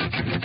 Thank you.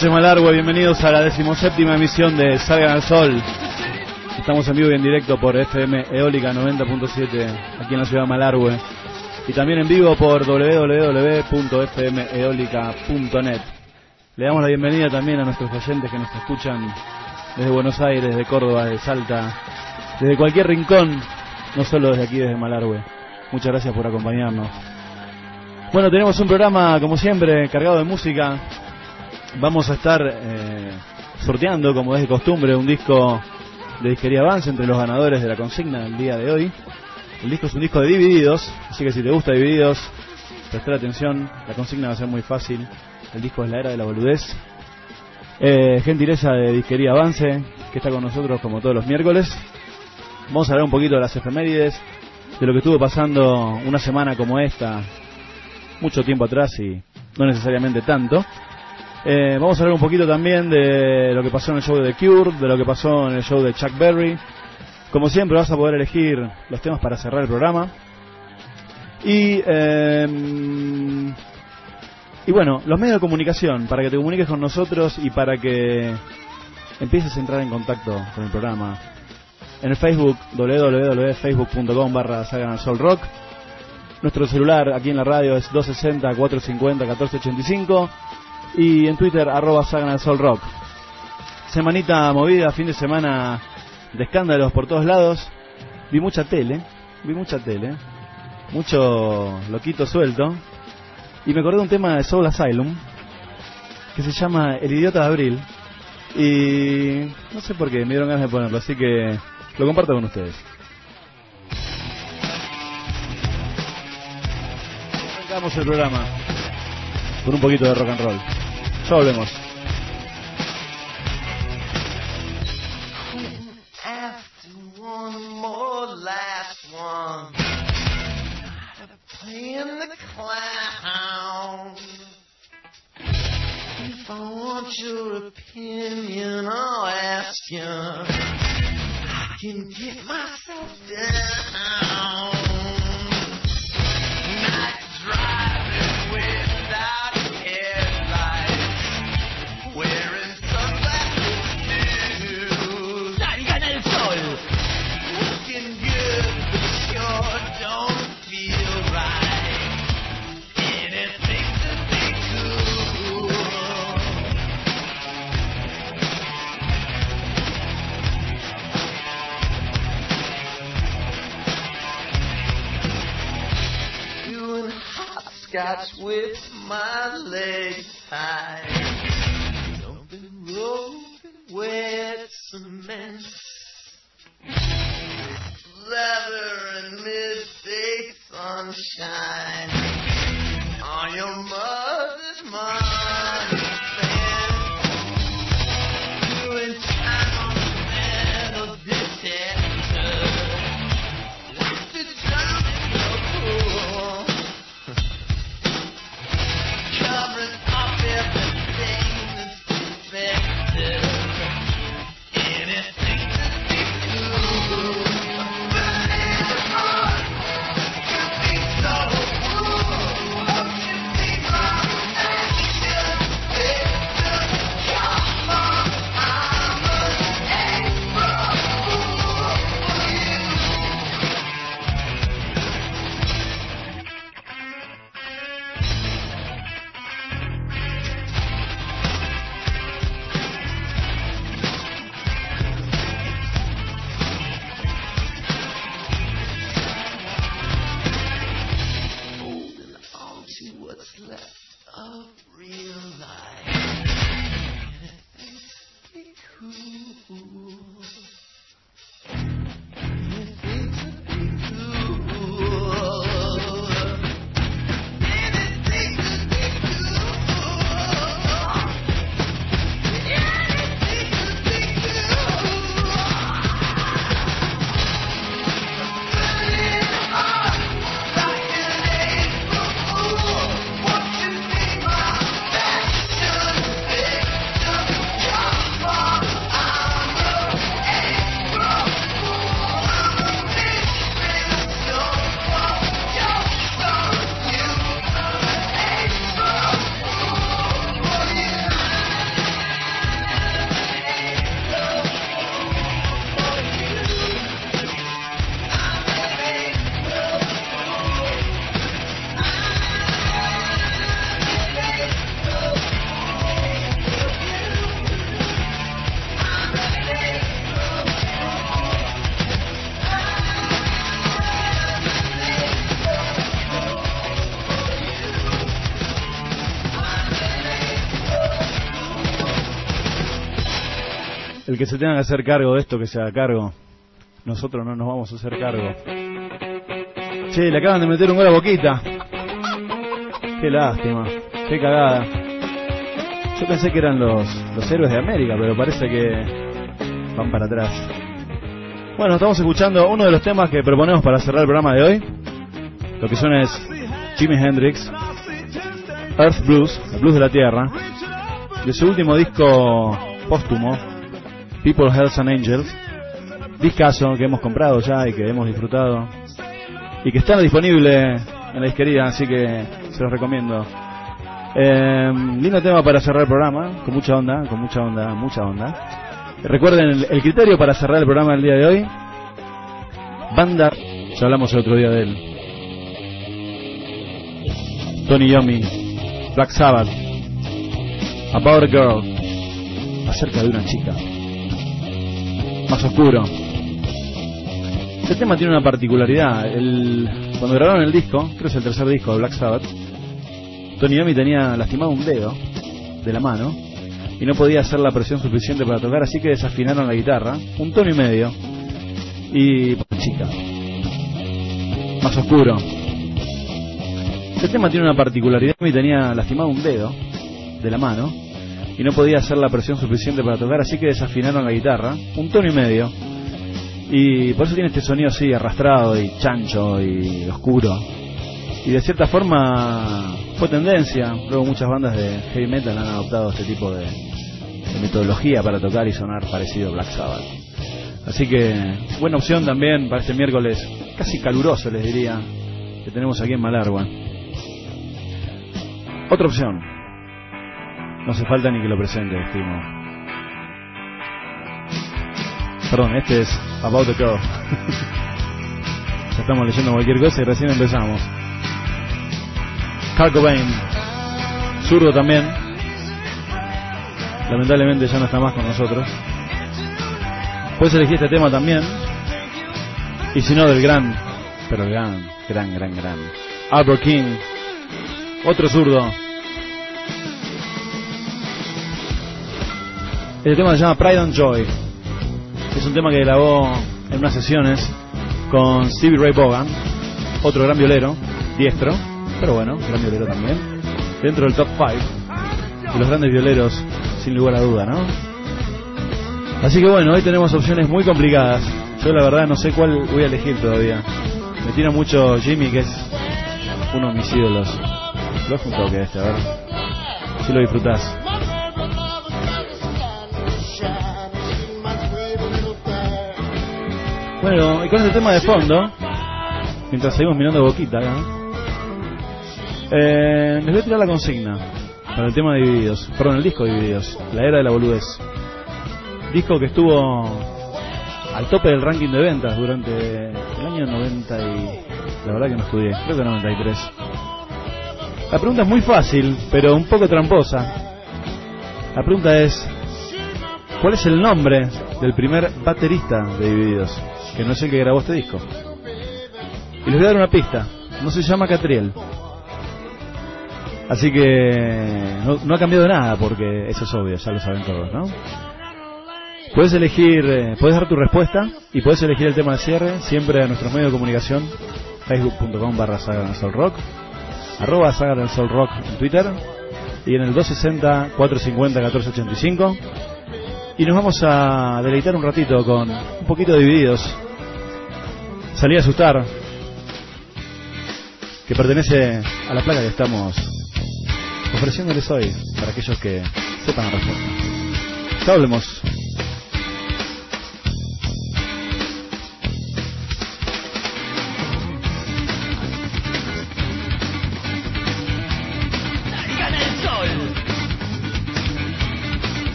Noches Malargue, bienvenidos a la decimoséptima emisión de Salgan al Sol. Estamos en vivo y en directo por FM Eólica 90.7 aquí en la ciudad de Malargue y también en vivo por www.fmeolica.net. Le damos la bienvenida también a nuestros oyentes que nos escuchan desde Buenos Aires, de Córdoba, de Salta, desde cualquier rincón, no solo desde aquí, desde Malargue. Muchas gracias por acompañarnos. Bueno, tenemos un programa, como siempre, cargado de música vamos a estar eh, sorteando, como es de costumbre, un disco de disquería Avance entre los ganadores de la consigna del día de hoy. El disco es un disco de Divididos, así que si te gusta Divididos, prestar atención, la consigna va a ser muy fácil. El disco es La Era de la Boludez. Eh, gentileza de disquería Avance, que está con nosotros como todos los miércoles. Vamos a hablar un poquito de las efemérides, de lo que estuvo pasando una semana como esta, mucho tiempo atrás y no necesariamente tanto. Eh, vamos a hablar un poquito también de lo que pasó en el show de The Cure, de lo que pasó en el show de Chuck Berry. Como siempre vas a poder elegir los temas para cerrar el programa. Y, em, y bueno, los medios de comunicación, para que te comuniques con nosotros y para que empieces a entrar en contacto con el programa. En el Facebook, www.facebook.com barra Rock. Nuestro celular aquí en la radio es 260-450-1485 y en Twitter arroba Sagan Sol Rock. Semanita movida, fin de semana de escándalos por todos lados. Vi mucha tele, vi mucha tele, mucho loquito suelto. Y me acordé de un tema de Soul Asylum que se llama El idiota de abril. Y no sé por qué, me dieron ganas de ponerlo, así que lo comparto con ustedes. Arrancamos el programa con un poquito de rock and roll. Ya volvemos. Can get myself down. Hopscotch with my legs tied. Jumping rope wet cement. Leather and midday sunshine on your mother's money que se tenga que hacer cargo de esto, que se haga cargo. Nosotros no nos vamos a hacer cargo. Che, le acaban de meter un gol a Boquita. Qué lástima. Qué cagada. Yo pensé que eran los, los héroes de América, pero parece que van para atrás. Bueno, estamos escuchando uno de los temas que proponemos para cerrar el programa de hoy. Lo que suena es Jimi Hendrix, Earth Blues, el blues de la tierra, de su último disco póstumo, People, Hells and Angels, discazo que hemos comprado ya y que hemos disfrutado y que está disponible en la disquería, así que se los recomiendo. Eh, lindo tema para cerrar el programa, con mucha onda, con mucha onda, mucha onda. Recuerden el, el criterio para cerrar el programa del día de hoy. Banda, ya hablamos el otro día de él. Tony Yomi, Black Sabbath, About a Girl, acerca de una chica. Más oscuro. Este tema tiene una particularidad. El, cuando grabaron el disco, creo que es el tercer disco de Black Sabbath, Tony Yomi tenía lastimado un dedo de la mano y no podía hacer la presión suficiente para tocar, así que desafinaron la guitarra, un tono y medio, y chica, más oscuro. Este tema tiene una particularidad, Yomi tenía lastimado un dedo de la mano y no podía hacer la presión suficiente para tocar, así que desafinaron la guitarra, un tono y medio, y por eso tiene este sonido así arrastrado y chancho y oscuro. Y de cierta forma fue tendencia, luego muchas bandas de heavy metal han adoptado este tipo de, metodología para tocar y sonar parecido a Black Sabbath. Así que buena opción también para este miércoles, casi caluroso les diría, que tenemos aquí en Malargua. Otra opción. No hace falta ni que lo presente, estimo. Perdón, este es About the Girl. ya estamos leyendo cualquier cosa y recién empezamos. Carl Cobain, zurdo también. Lamentablemente ya no está más con nosotros. Puedes elegir este tema también. Y si no, del gran, pero gran, gran, gran, gran. Albert King, otro zurdo. Este tema se llama Pride and Joy. Es un tema que grabó en unas sesiones con Stevie Ray Vaughan, otro gran violero, diestro, pero bueno, gran violero también, dentro del top 5 de los grandes violeros, sin lugar a duda, ¿no? Así que bueno, hoy tenemos opciones muy complicadas. Yo la verdad no sé cuál voy a elegir todavía. Me tira mucho Jimmy, que es uno de mis ídolos. Lo es un toque este, a ver. Si lo disfrutás. Bueno, y con este tema de fondo, mientras seguimos mirando boquita acá, eh, les voy a tirar la consigna para el tema de Divididos, perdón, el disco de Divididos, la era de la boludez. Disco que estuvo al tope del ranking de ventas durante el año 90 y... La verdad que no estudié, creo que 93. La pregunta es muy fácil, pero un poco tramposa. La pregunta es, ¿cuál es el nombre del primer baterista de Divididos? Que no es el que grabó este disco. Y les voy a dar una pista, no se llama Catriel. Así que no, ha cambiado nada porque eso es obvio, ya lo saben todos, ¿no? Puedes elegir, eh, puedes dar tu respuesta y puedes elegir el tema de cierre siempre a nuestros medios de comunicación, facebook.com barra Saga Rock, arroba Saga del Sol Rock en Twitter y en el 260-450-1485. Y nos vamos a deleitar un ratito con un poquito de divididos. Salí a asustar, que pertenece a la placa que estamos ofreciéndoles hoy para aquellos que sepan la respuesta. Ya hablemos.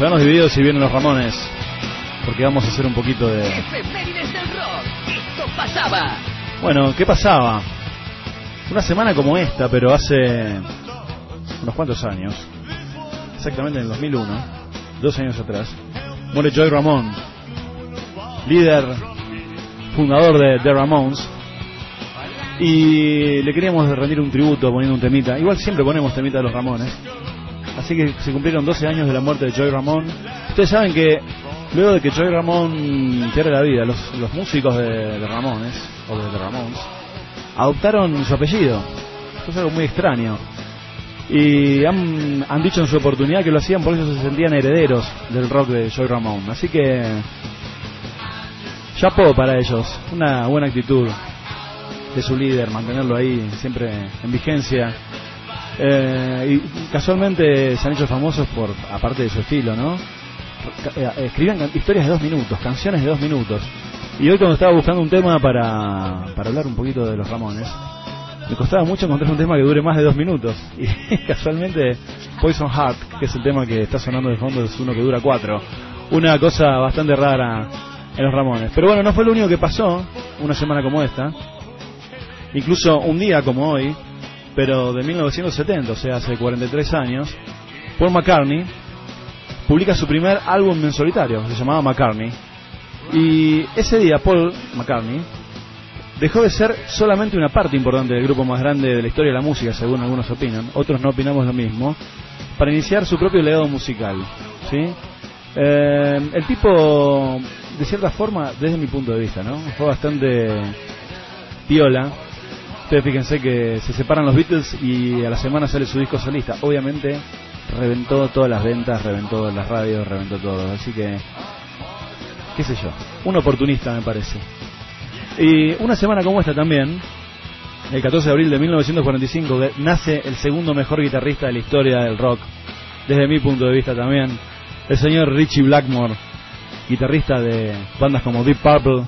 Los divididos y vienen los Ramones. Porque vamos a hacer un poquito de... Efemérides del rock. Esto pasaba. Bueno, ¿qué pasaba? Una semana como esta, pero hace unos cuantos años, exactamente en el 2001, dos años atrás, muere Joy Ramón, líder, fundador de The Ramones, y le queríamos rendir un tributo poniendo un temita. Igual siempre ponemos temita de los Ramones. Así que se cumplieron 12 años de la muerte de Joy Ramón. Ustedes saben que luego de que Joy Ramón pierde la vida, los, los músicos de, de Ramones, o de The Ramones, adoptaron su apellido. Esto es algo muy extraño. Y han, han dicho en su oportunidad que lo hacían por eso se sentían herederos del rock de Joy Ramón. Así que, chapó para ellos. Una buena actitud de su líder, mantenerlo ahí siempre en vigencia. Eh, y casualmente se han hecho famosos por, aparte de su estilo, ¿no? Eh, Escribían historias de dos minutos, canciones de dos minutos. Y hoy cuando estaba buscando un tema para, para hablar un poquito de los Ramones, me costaba mucho encontrar un tema que dure más de dos minutos. Y casualmente Poison Heart, que es el tema que está sonando de fondo, es uno que dura cuatro. Una cosa bastante rara en los Ramones. Pero bueno, no fue lo único que pasó una semana como esta. Incluso un día como hoy, pero de 1970, o sea, hace 43 años, Paul McCartney publica su primer álbum en solitario, se llamaba McCartney. Y ese día Paul McCartney dejó de ser solamente una parte importante del grupo más grande de la historia de la música, según algunos opinan, otros no opinamos lo mismo, para iniciar su propio legado musical. ¿sí? Eh, el tipo, de cierta forma, desde mi punto de vista, ¿no? fue bastante piola. Ustedes fíjense que se separan los Beatles y a la semana sale su disco solista. Obviamente reventó todas las ventas, reventó las radios, reventó todo. Así que, qué sé yo, un oportunista me parece. Y una semana como esta también, el 14 de abril de 1945, que nace el segundo mejor guitarrista de la historia del rock, desde mi punto de vista también, el señor Richie Blackmore, guitarrista de bandas como Deep Purple,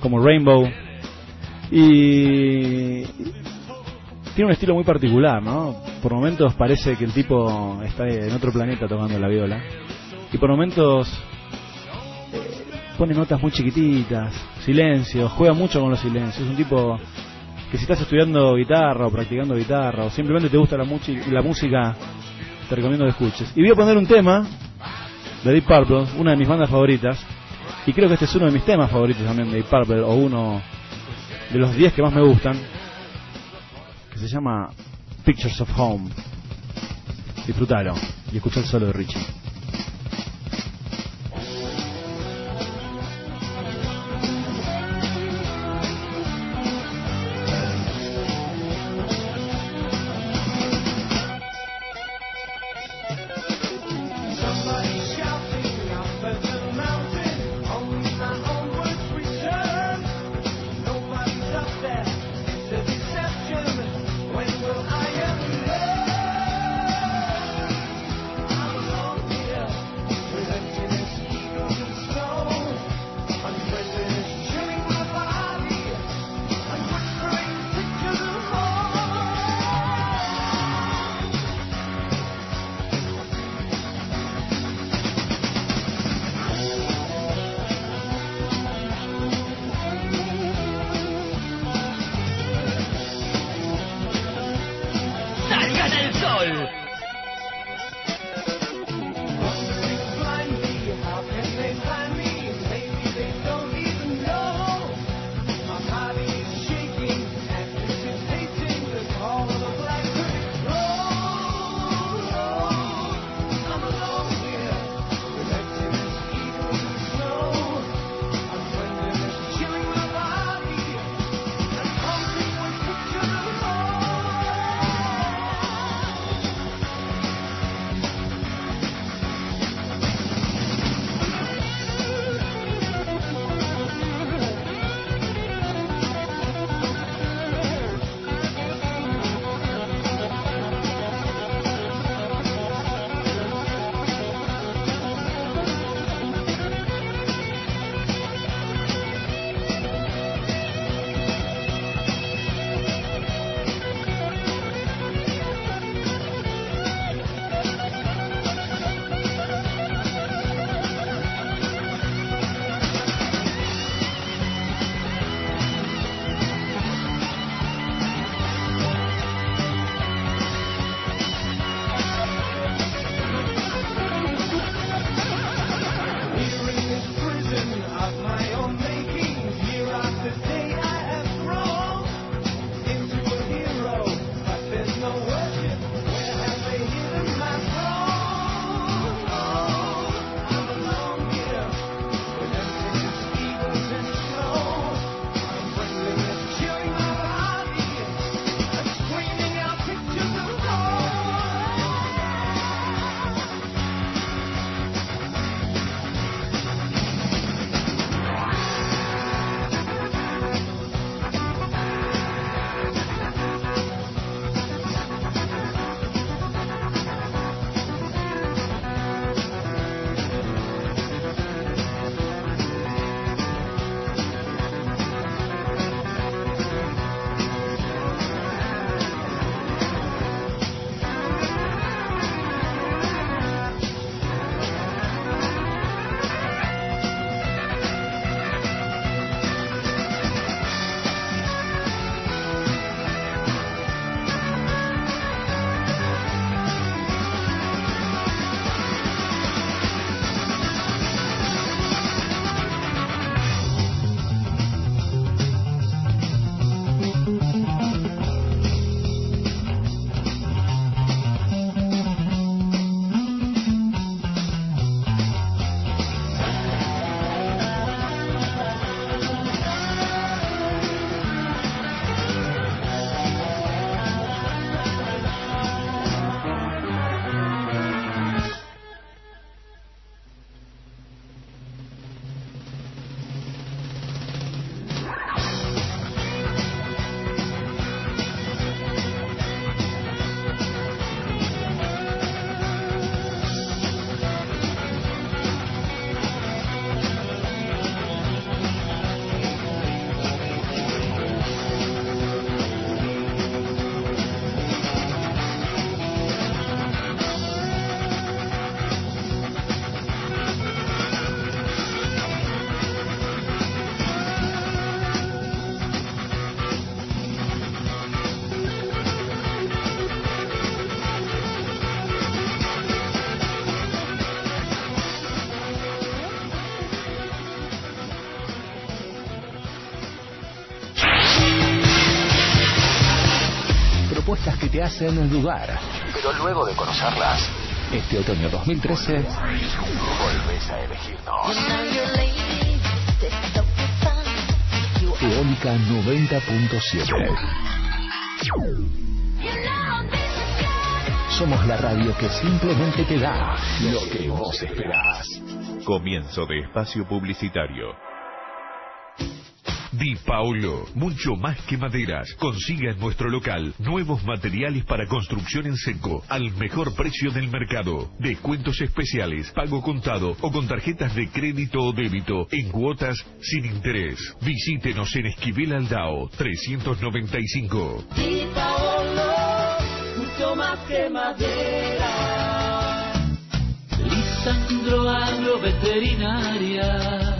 como Rainbow, y tiene un estilo muy particular, ¿no? Por momentos parece que el tipo está en otro planeta tocando la viola, y por momentos eh, pone notas muy chiquititas, silencios, juega mucho con los silencios. Es un tipo que si estás estudiando guitarra o practicando guitarra o simplemente te gusta la, la música, te recomiendo que escuches. Y voy a poner un tema de Deep Purple, una de mis bandas favoritas, y creo que este es uno de mis temas favoritos también de Deep Purple, o uno de los 10 que más me gustan, que se llama Pictures of Home. Disfrútalo y escucha el solo de Richie. Hacen dudar. Pero luego de conocerlas, este otoño 2013, volvés a elegirnos. Eólica 90.7. Somos la radio que simplemente te da lo que vos esperás. Comienzo de espacio publicitario. Di Paolo, mucho más que maderas. Consiga en nuestro local nuevos materiales para construcción en seco al mejor precio del mercado. Descuentos especiales, pago contado o con tarjetas de crédito o débito en cuotas sin interés. Visítenos en Esquivel Aldao 395. Di Paolo, mucho más que madera. Lisandro Agroveterinaria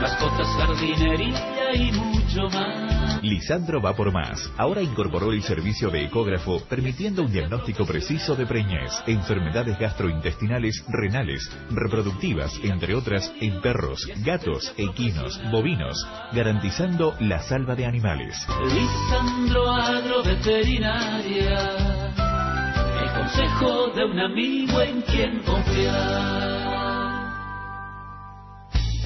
mascotas, jardinería y mucho más. Lisandro va por más. Ahora incorporó el servicio de ecógrafo, permitiendo un diagnóstico preciso de preñez, enfermedades gastrointestinales, renales, reproductivas, entre otras, en perros, gatos, equinos, bovinos, garantizando la salva de animales. Lisandro Agroveterinaria, el consejo de un amigo en quien confiar.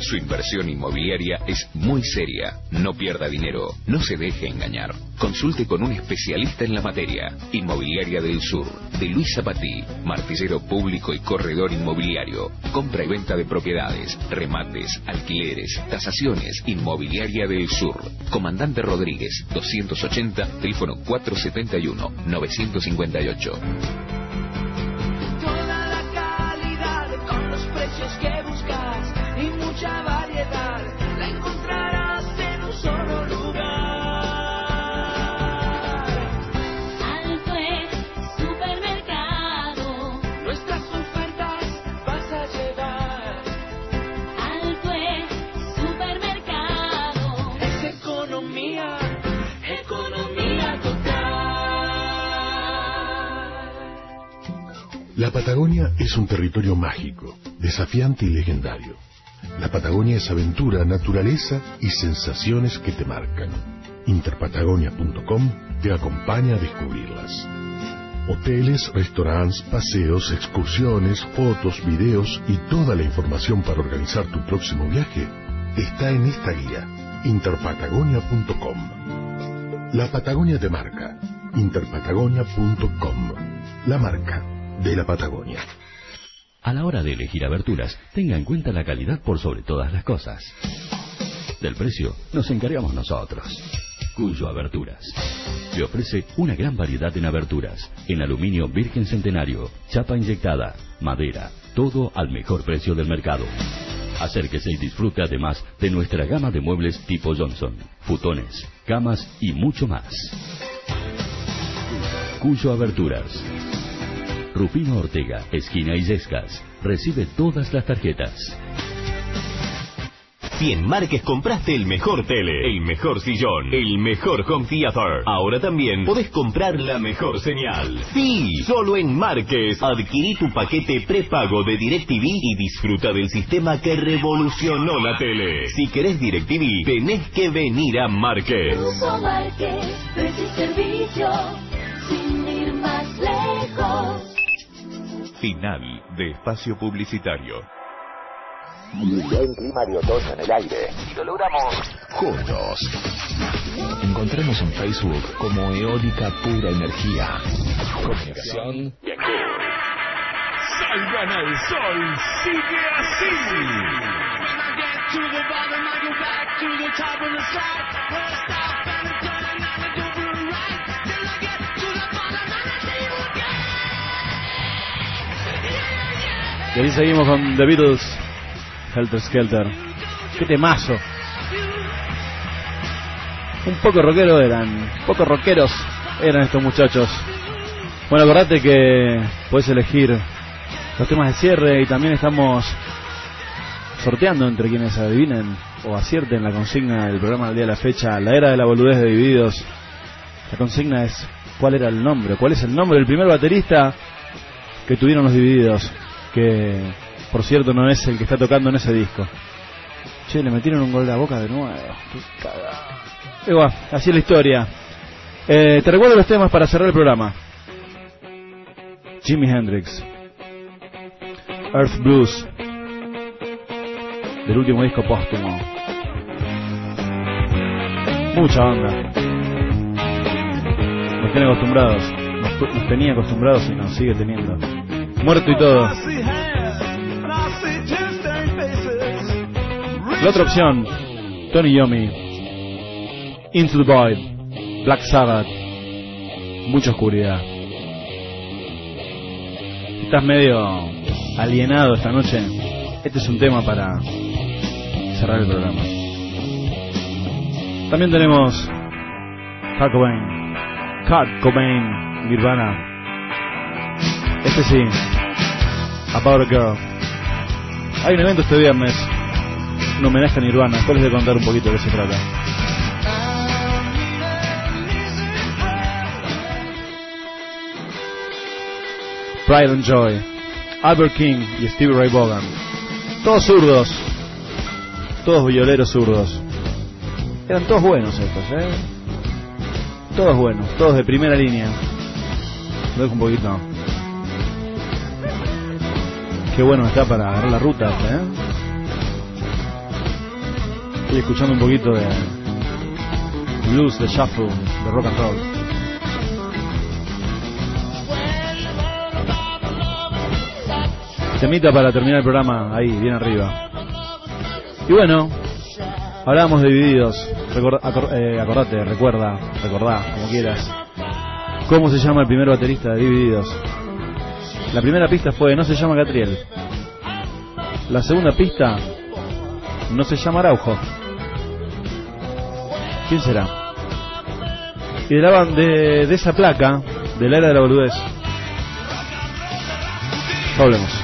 Su inversión inmobiliaria es muy seria. No pierda dinero. No se deje engañar. Consulte con un especialista en la materia. Inmobiliaria del Sur. De Luis Zapatí. Martillero público y corredor inmobiliario. Compra y venta de propiedades. Remates. Alquileres. Tasaciones. Inmobiliaria del Sur. Comandante Rodríguez. 280. Teléfono 471. La Patagonia es un territorio mágico, desafiante y legendario. La Patagonia es aventura, naturaleza y sensaciones que te marcan. Interpatagonia.com te acompaña a descubrirlas. Hoteles, restaurantes, paseos, excursiones, fotos, videos y toda la información para organizar tu próximo viaje está en esta guía, interpatagonia.com. La Patagonia te marca, interpatagonia.com. La marca de la Patagonia. A la hora de elegir aberturas, tenga en cuenta la calidad por sobre todas las cosas. Del precio nos encargamos nosotros. Cuyo Aberturas. Le ofrece una gran variedad en aberturas, en aluminio virgen centenario, chapa inyectada, madera, todo al mejor precio del mercado. Acérquese y disfrute además de nuestra gama de muebles tipo Johnson, futones, camas y mucho más. Cuyo Aberturas. Rufino Ortega, esquina Illescas. Recibe todas las tarjetas. Si en Márquez compraste el mejor tele, el mejor sillón, el mejor home theater, ahora también podés comprar la mejor señal. Sí, solo en Márquez. Adquirí tu paquete prepago de DirecTV y disfruta del sistema que revolucionó la tele. Si querés DirecTV, tenés que venir a Márquez. Márquez, precio y servicio, sin ir más lejos. Final de espacio publicitario. Buen clima de otoño en el aire. Y lo logramos juntos. Encontremos en Facebook como Eólica Pura Energía. Comunicación. Salgan al sol, sigue así. Y ahí seguimos con The Beatles, Helter Skelter. Qué temazo. Un poco rockero eran, un poco rockeros eran estos muchachos. Bueno, acordate que puedes elegir los temas de cierre y también estamos sorteando entre quienes adivinen o acierten la consigna del programa del día de la fecha, la era de la boludez de Divididos. La consigna es cuál era el nombre, cuál es el nombre del primer baterista que tuvieron los Divididos, que por cierto no es el que está tocando en ese disco. Che, le metieron un gol de la boca de nuevo. Qué. Igual, así es la historia. Eh, te recuerdo los temas para cerrar el programa. Jimi Hendrix. Earth Blues. Del último disco póstumo. Mucha onda. Nos tiene acostumbrados. Nos tenía acostumbrados y nos sigue teniendo. Muerto y todo. La otra opción, Tony Yomi, Into the Void, Black Sabbath, mucha oscuridad. Estás medio alienado esta noche. Este es un tema para cerrar el programa. También tenemos Kurt Cobain, Kurt Cobain, Nirvana. Este sí, About a Girl. Hay un evento este viernes un homenaje a Nirvana. Después les voy contar un poquito de qué se trata. Pride and Joy, Albert King y Stevie Ray Vaughan. Todos zurdos, todos violeros zurdos. Eran todos buenos estos, ¿eh? Todos buenos, todos de primera línea. Lo dejo un poquito. Qué bueno está para agarrar la ruta, ¿eh? Estoy escuchando un poquito de blues, de shuffle, de rock and roll. Temita para terminar el programa ahí, bien arriba. Y bueno, hablábamos de divididos. Eh, acordate, recuerda, recordá, como quieras. ¿Cómo se llama el primer baterista de Divididos? La primera pista fue No se llama Catriel. La segunda pista no se llama Araujo. ¿Quién será? Y de, la, de, de esa placa, de la era de la boludez. Hablemos.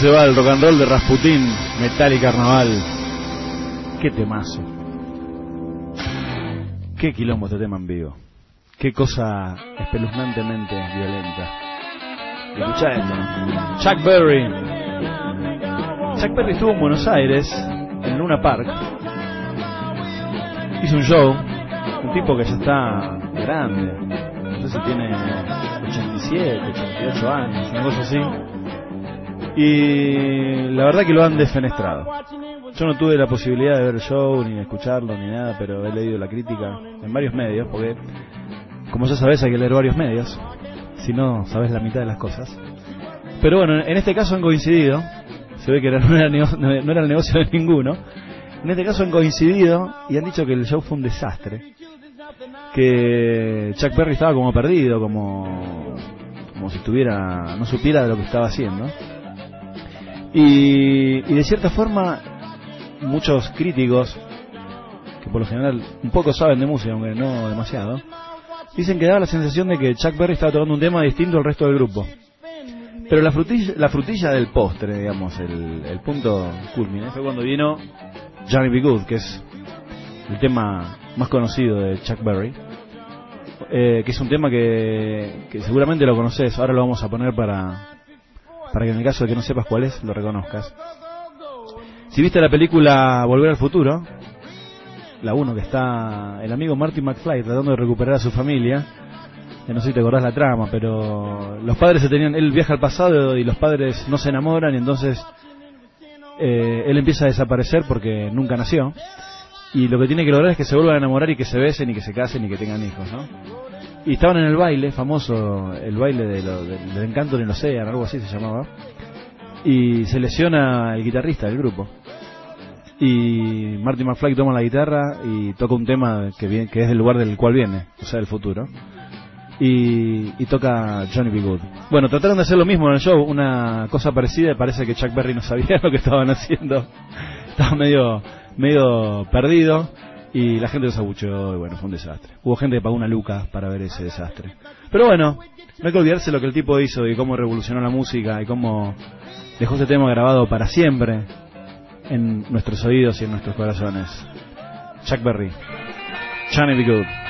Se va el rock and roll de Rasputín, Metal y Carnaval. Qué temazo. Qué quilombo este tema en vivo. Qué cosa espeluznantemente violenta. Escucha esto. Chuck Berry. Chuck Berry estuvo en Buenos Aires, en Luna Park. Hizo un show. Un tipo que ya está grande. No sé si tiene 87, 88 años, una cosa así. Y la verdad que lo han defenestrado. Yo no tuve la posibilidad de ver el show, ni de escucharlo, ni nada, pero he leído la crítica en varios medios, porque como ya sabes hay que leer varios medios, si no sabes la mitad de las cosas. Pero bueno, en este caso han coincidido, se ve que no era, no era el negocio de ninguno, en este caso han coincidido y han dicho que el show fue un desastre, que Chuck Berry estaba como perdido, como, como si estuviera, no supiera de lo que estaba haciendo. Y, y de cierta forma muchos críticos, que por lo general un poco saben de música, aunque no demasiado, dicen que daba la sensación de que Chuck Berry estaba tocando un tema distinto al resto del grupo. Pero la frutilla, la frutilla del postre, digamos, el, el punto culmine, fue cuando vino Johnny B. Good, que es el tema más conocido de Chuck Berry, eh, que es un tema que, que seguramente lo conoces, ahora lo vamos a poner para, para que en el caso de que no sepas cuál es, lo reconozcas. Si viste la película Volver al Futuro, la 1 que está el amigo Marty McFly tratando de recuperar a su familia, que no sé si te acordás la trama, pero los padres se tenían, él viaja al pasado y los padres no se enamoran y entonces eh, él empieza a desaparecer porque nunca nació y lo que tiene que lograr es que se vuelvan a enamorar y que se besen y que se casen y que tengan hijos, ¿no? Y estaban en el baile, famoso, el baile de lo, del, encanto en el océano, algo así se llamaba, y se lesiona el guitarrista del grupo. Y Marty McFly toma la guitarra y toca un tema que, viene, que es del lugar del cual viene, o sea, del futuro. Y, y, toca Johnny B. Good. Bueno, trataron de hacer lo mismo en el show, una cosa parecida, parece que Chuck Berry no sabía lo que estaban haciendo. Estaba medio, medio perdido y la gente los abucheó y bueno, fue un desastre. Hubo gente que pagó una luca para ver ese desastre. Pero bueno, no hay que olvidarse lo que el tipo hizo y cómo revolucionó la música y cómo dejó ese tema grabado para siempre en nuestros oídos y en nuestros corazones. Chuck Berry, Johnny B. Good.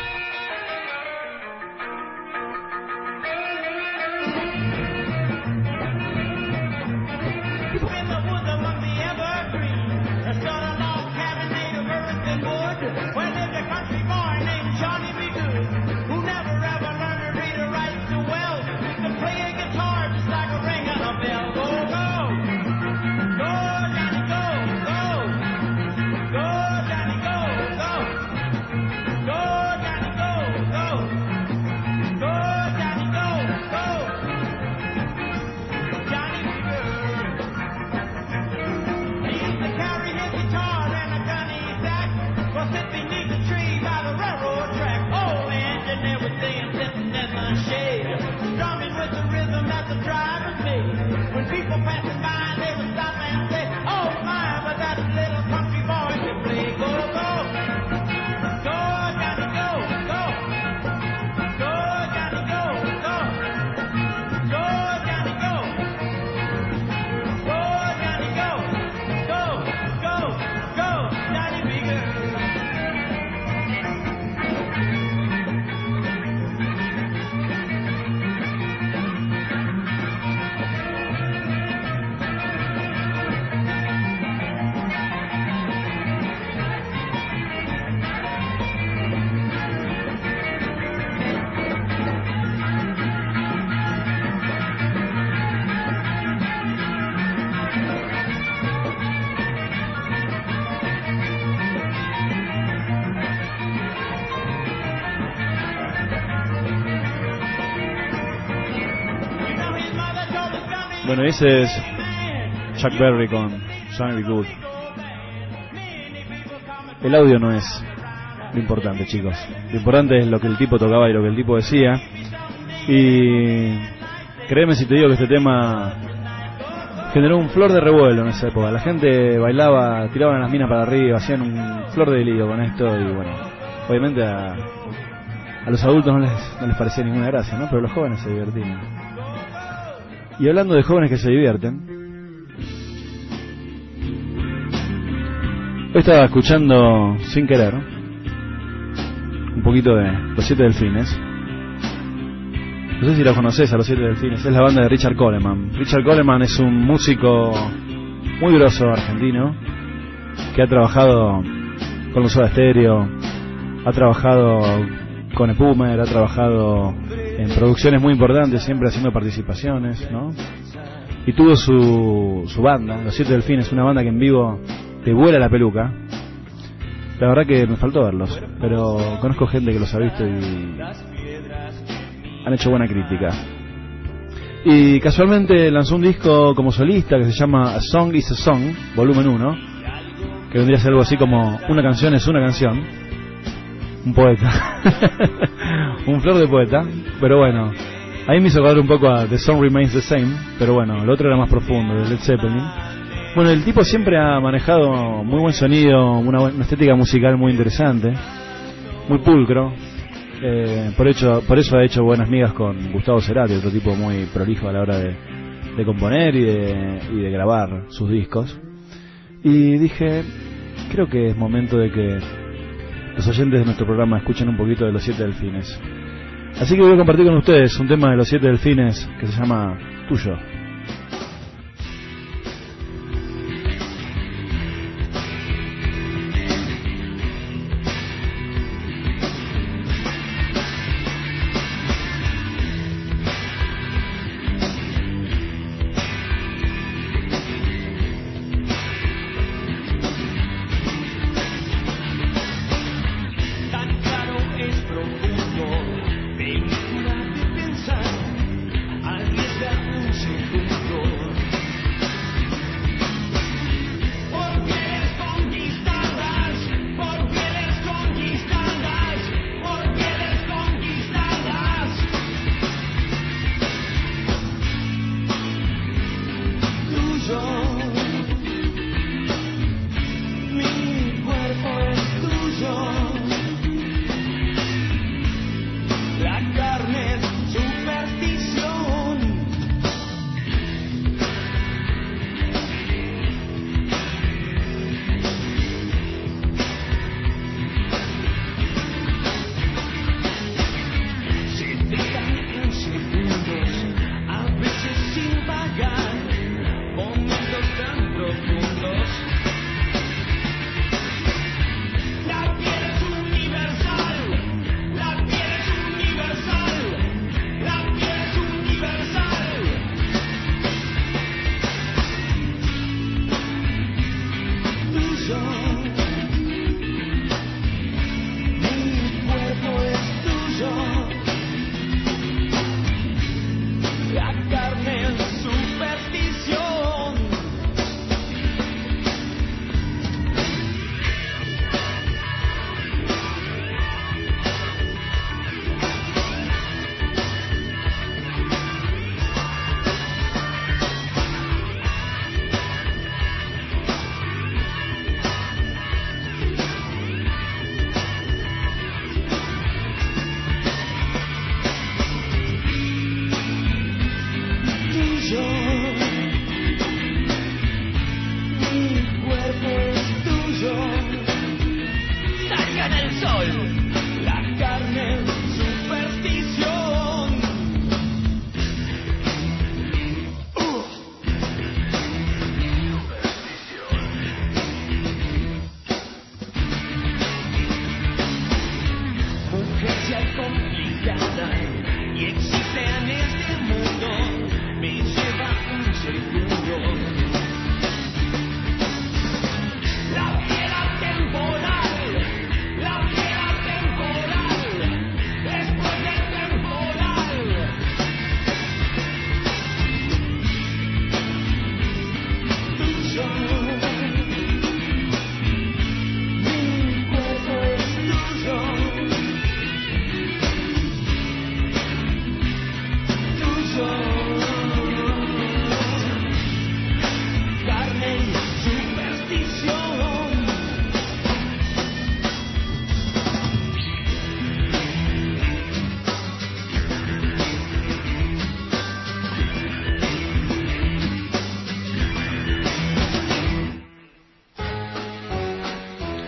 Bueno, ese es Chuck Berry con Johnny. Good. El audio no es lo importante, chicos. Lo importante es lo que el tipo tocaba y lo que el tipo decía. Y créeme si te digo que este tema generó un flor de revuelo en esa época. La gente bailaba, tiraban las minas para arriba, hacían un flor de lío con esto y bueno, obviamente a, a los adultos no les, no les parecía ninguna gracia, ¿no? Pero los jóvenes se divertían. Y hablando de jóvenes que se divierten, hoy estaba escuchando sin querer un poquito de Los Siete Delfines. No sé si la conoces a Los Siete Delfines, es la banda de Richard Coleman. Richard Coleman es un músico muy grosso argentino que ha trabajado con Soda Stereo, ha trabajado con Epumer, ha trabajado en producciones muy importantes, siempre haciendo participaciones, ¿no? Y tuvo su, su banda, Los Siete Delfines, una banda que en vivo te vuela la peluca. La verdad que me faltó verlos, pero conozco gente que los ha visto y han hecho buena crítica. Y casualmente lanzó un disco como solista que se llama Song is a Song, volumen 1, que vendría a ser algo así como una canción es una canción. Un poeta. un flor de poeta. Pero bueno, ahí me hizo acordar un poco a The Song Remains the Same, pero bueno, el otro era más profundo, de Led Zeppelin. Bueno, el tipo siempre ha manejado muy buen sonido, una, una estética musical muy interesante, muy pulcro. Eh, por, hecho, por eso ha hecho buenas migas con Gustavo Cerati, otro tipo muy prolijo a la hora de, de componer y de, y de grabar sus discos. Y dije, creo que es momento de que los oyentes de nuestro programa escuchen un poquito de los siete delfines. Así que voy a compartir con ustedes un tema de los siete delfines que se llama Tuyo.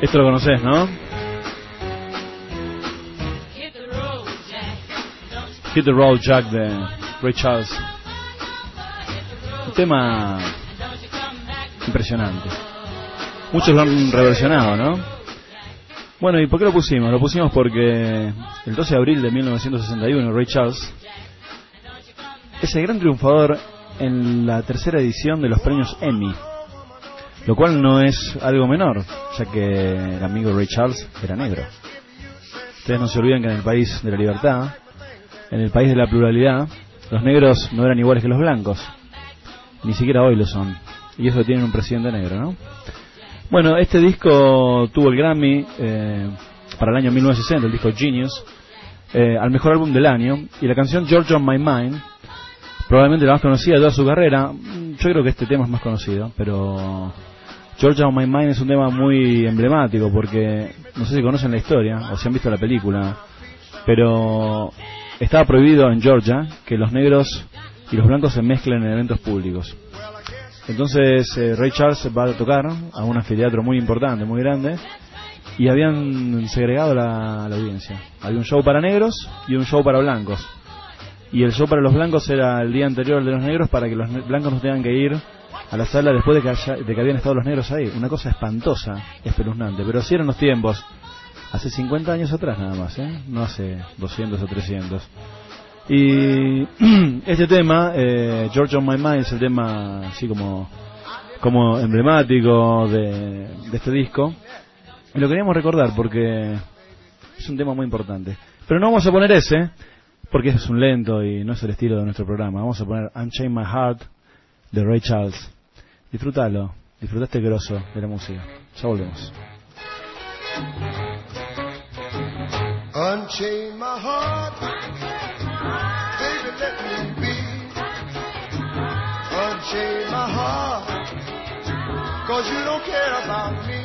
Esto lo conoces, ¿no? Hit the Road Jack de Ray Charles. Un tema impresionante. Muchos lo han reversionado, ¿no? Bueno, ¿y por qué lo pusimos? Lo pusimos porque el 12 de abril de 1961 Ray Charles es el gran triunfador en la tercera edición de los premios Emmy, lo cual no es algo menor, que el amigo Ray Charles era negro. Ustedes no se olviden que en el país de la libertad, en el país de la pluralidad, los negros no eran iguales que los blancos, ni siquiera hoy lo son, y eso tienen un presidente negro, ¿no? Bueno, este disco tuvo el Grammy eh, para el año 1960, el disco Genius, eh, al mejor álbum del año, y la canción George on My Mind, probablemente la más conocida de toda su carrera. Yo creo que este tema es más conocido, pero Georgia on My Mind es un tema muy emblemático porque no sé si conocen la historia o si han visto la película, pero estaba prohibido en Georgia que los negros y los blancos se mezclen en eventos públicos. Entonces eh, Ray Charles va a tocar a un anfiteatro muy importante, muy grande, y habían segregado la, audiencia. Había un show para negros y un show para blancos y el show para los blancos era el día anterior de los negros para que los blancos no tengan que ir a la sala después de que, haya, de que habían estado los negros ahí. Una cosa espantosa, espeluznante. Pero así eran los tiempos. Hace 50 años atrás nada más, ¿eh? No hace 200 o 300. Y este tema, eh, George on My Mind, es el tema así como, como emblemático de, este disco. Y lo queríamos recordar porque es un tema muy importante. Pero no vamos a poner ese, porque es un lento y no es el estilo de nuestro programa. Vamos a poner Unchain My Heart de Ray Charles. Disfrútalo, disfruta este grosso de la música. Ya volvemos. Unchain my heart, baby, let me be. Unchain my heart, cause you don't care about me.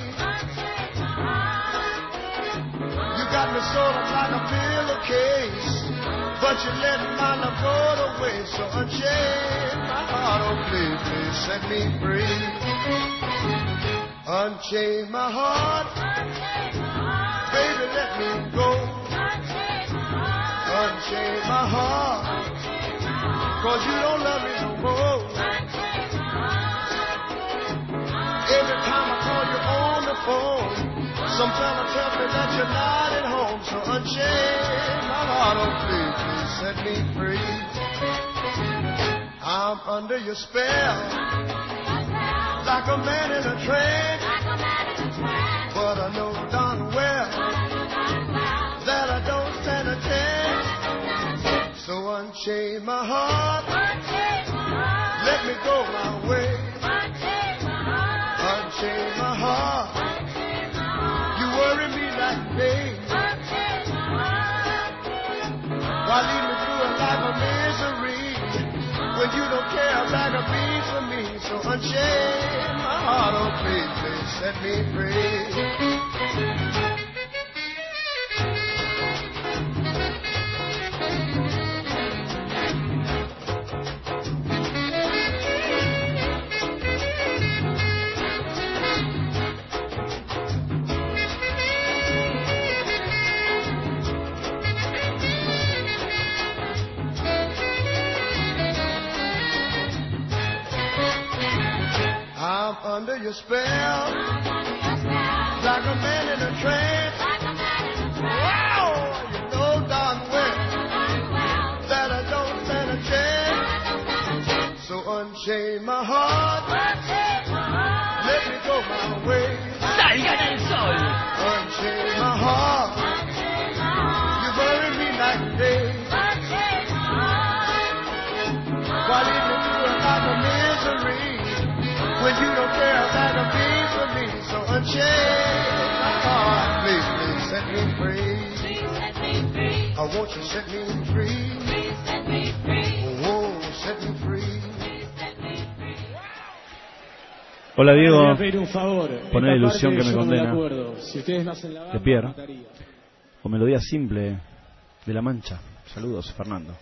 You got me sort of like a pillowcase. But you let my love go away, so unchain my heart. Oh, please, please set me free. Unchain my heart. Baby, let me go. Unchain my heart. Cause you don't love me no more. Every time I call you on the phone, sometimes I tell me that you're not at home. So unchain me free. I'm under your spell, like a man in a trance. But I know darn well that I don't stand a chance. So unchain my heart, me free. I'm under your spell, like a man in a trance. Wow, you know darn well that I don't stand a chance. So unchain my heart, let me go my way. ¡Salgan al sol! Unchain my heart, I want you to set me free. Oh, set me free. Hola Diego, Voy a pedir un favor. poné la Esta ilusión que me no condena acuerdo. Si ustedes me hacen la de Pierre, o melodía simple de La Mancha. Saludos, Fernando.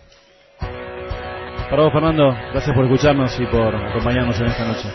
Para vos, Fernando, gracias por escucharnos y por acompañarnos en esta noche.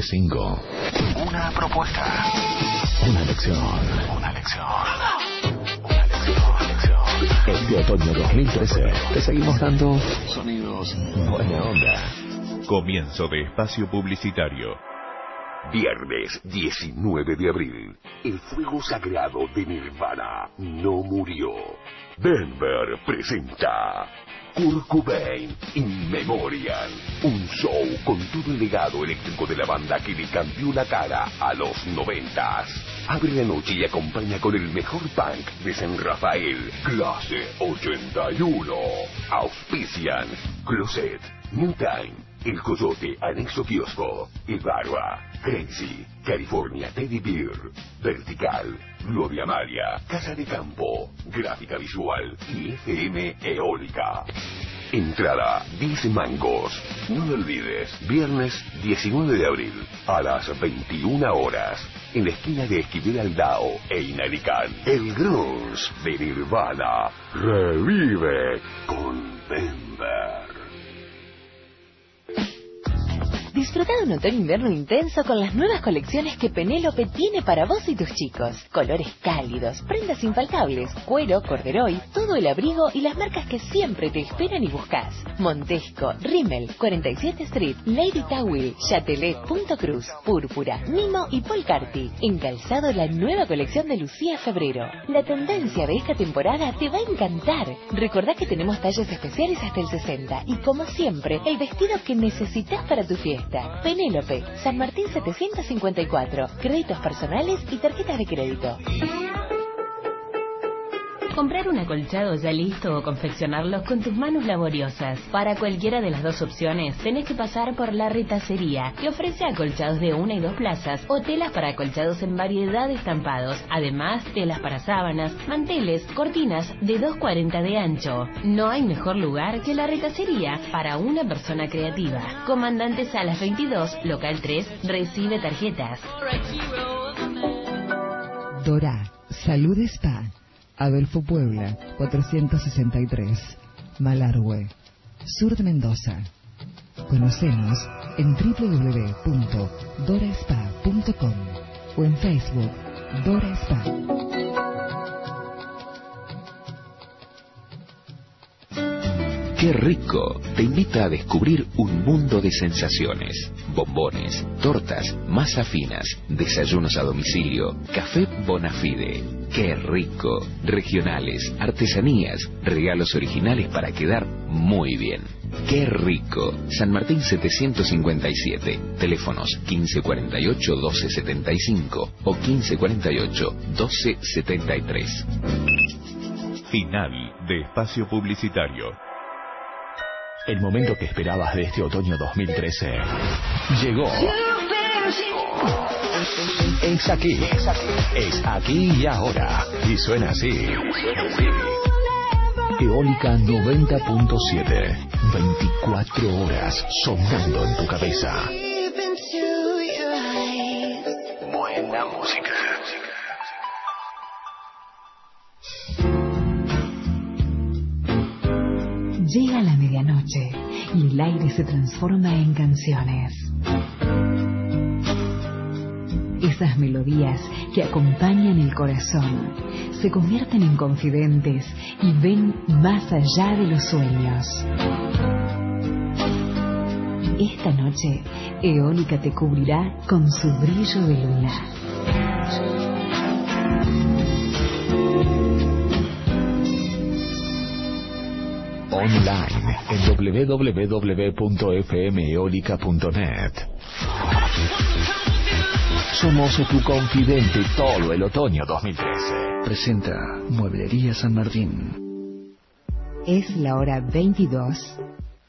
995. Una propuesta. Una lección. Una lección. Una lección. Una lección. Este otoño 2013 te seguimos dando sonidos buena onda. Comienzo de espacio publicitario. Viernes 19 de abril. El fuego sagrado de Nirvana no murió. Denver presenta Kurt Cobain In Memoriam. Un show con todo el legado eléctrico de la banda que le cambió la cara a los noventas. Abre la noche y acompaña con el mejor punk de San Rafael, Clase 81. Auspician Closet, New Time, El Coyote Anexo Kiosco, El Barba, Crazy, California Teddy Bear, Vertical, Gloria Maria, Casa de Campo, Gráfica Visual y FM Eólica. Entrada 10 mangos. No olvides, viernes 19 de abril a las 21 horas en la esquina de Esquivel Aldao e Inalicán. El grunge de Nirvana revive con Denver. Disfruta de un otoño-invierno intenso con las nuevas colecciones que Penélope tiene para vos y tus chicos. Colores cálidos, prendas infaltables, cuero, corderoy, todo el abrigo y las marcas que siempre te esperan y buscas. Montesco, Rimmel, 47 Street, Lady Towel, Chatelet, Punto Cruz, Púrpura, Mimo y Polcarti. Encalzado la nueva colección de Lucía Febrero. La tendencia de esta temporada te va a encantar. Recordá que tenemos talles especiales hasta el 60 y como siempre, el vestido que necesitas para tu fiesta. Penélope, San Martín 754. Créditos personales y tarjetas de crédito. Comprar un acolchado ya listo o confeccionarlos con tus manos laboriosas. Para cualquiera de las dos opciones, tenés que pasar por la retacería, que ofrece acolchados de una y dos plazas o telas para acolchados en variedad de estampados. Además, telas para sábanas, manteles, cortinas de 2.40 de ancho. No hay mejor lugar que la retacería para una persona creativa. Comandante Salas 22, local 3, recibe tarjetas. Dora, Salud Spa, Adelfo Puebla, 463, Malargüe, Sur de Mendoza. Conocenos en www.doraspa.com o en Facebook Dora Spa. ¡Qué rico! Te invita a descubrir un mundo de sensaciones. Bombones, tortas, masa finas, desayunos a domicilio, café Bonafide. ¡Qué rico! Regionales, artesanías, regalos originales para quedar muy bien. ¡Qué rico! San Martín 757. Teléfonos 1548-1275 o 1548-1273. Final de espacio publicitario. El momento que esperabas de este otoño 2013 llegó. Es aquí. Es aquí y ahora. Y suena así. Eólica 90.7. 24 horas sonando en tu cabeza. Buena música. Llega la medianoche y el aire se transforma en canciones. Esas melodías que acompañan el corazón se convierten en confidentes y ven más allá de los sueños. Esta noche, Eólica te cubrirá con su brillo de luna. Online en www.fmeolica.net. Somos tu confidente todo el otoño 2013. Presenta Mueblería San Martín. Es la hora 22,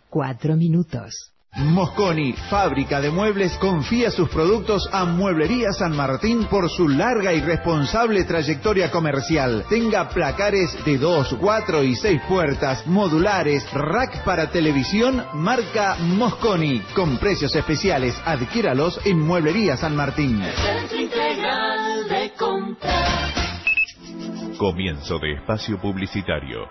4 minutos. Mosconi, fábrica de muebles, confía sus productos a Mueblería San Martín por su larga y responsable trayectoria comercial. Tenga placares de 2, 4 y 6 puertas, modulares, rack para televisión, marca Mosconi, con precios especiales. Adquiéralos en Mueblería San Martín. Comienzo de espacio publicitario.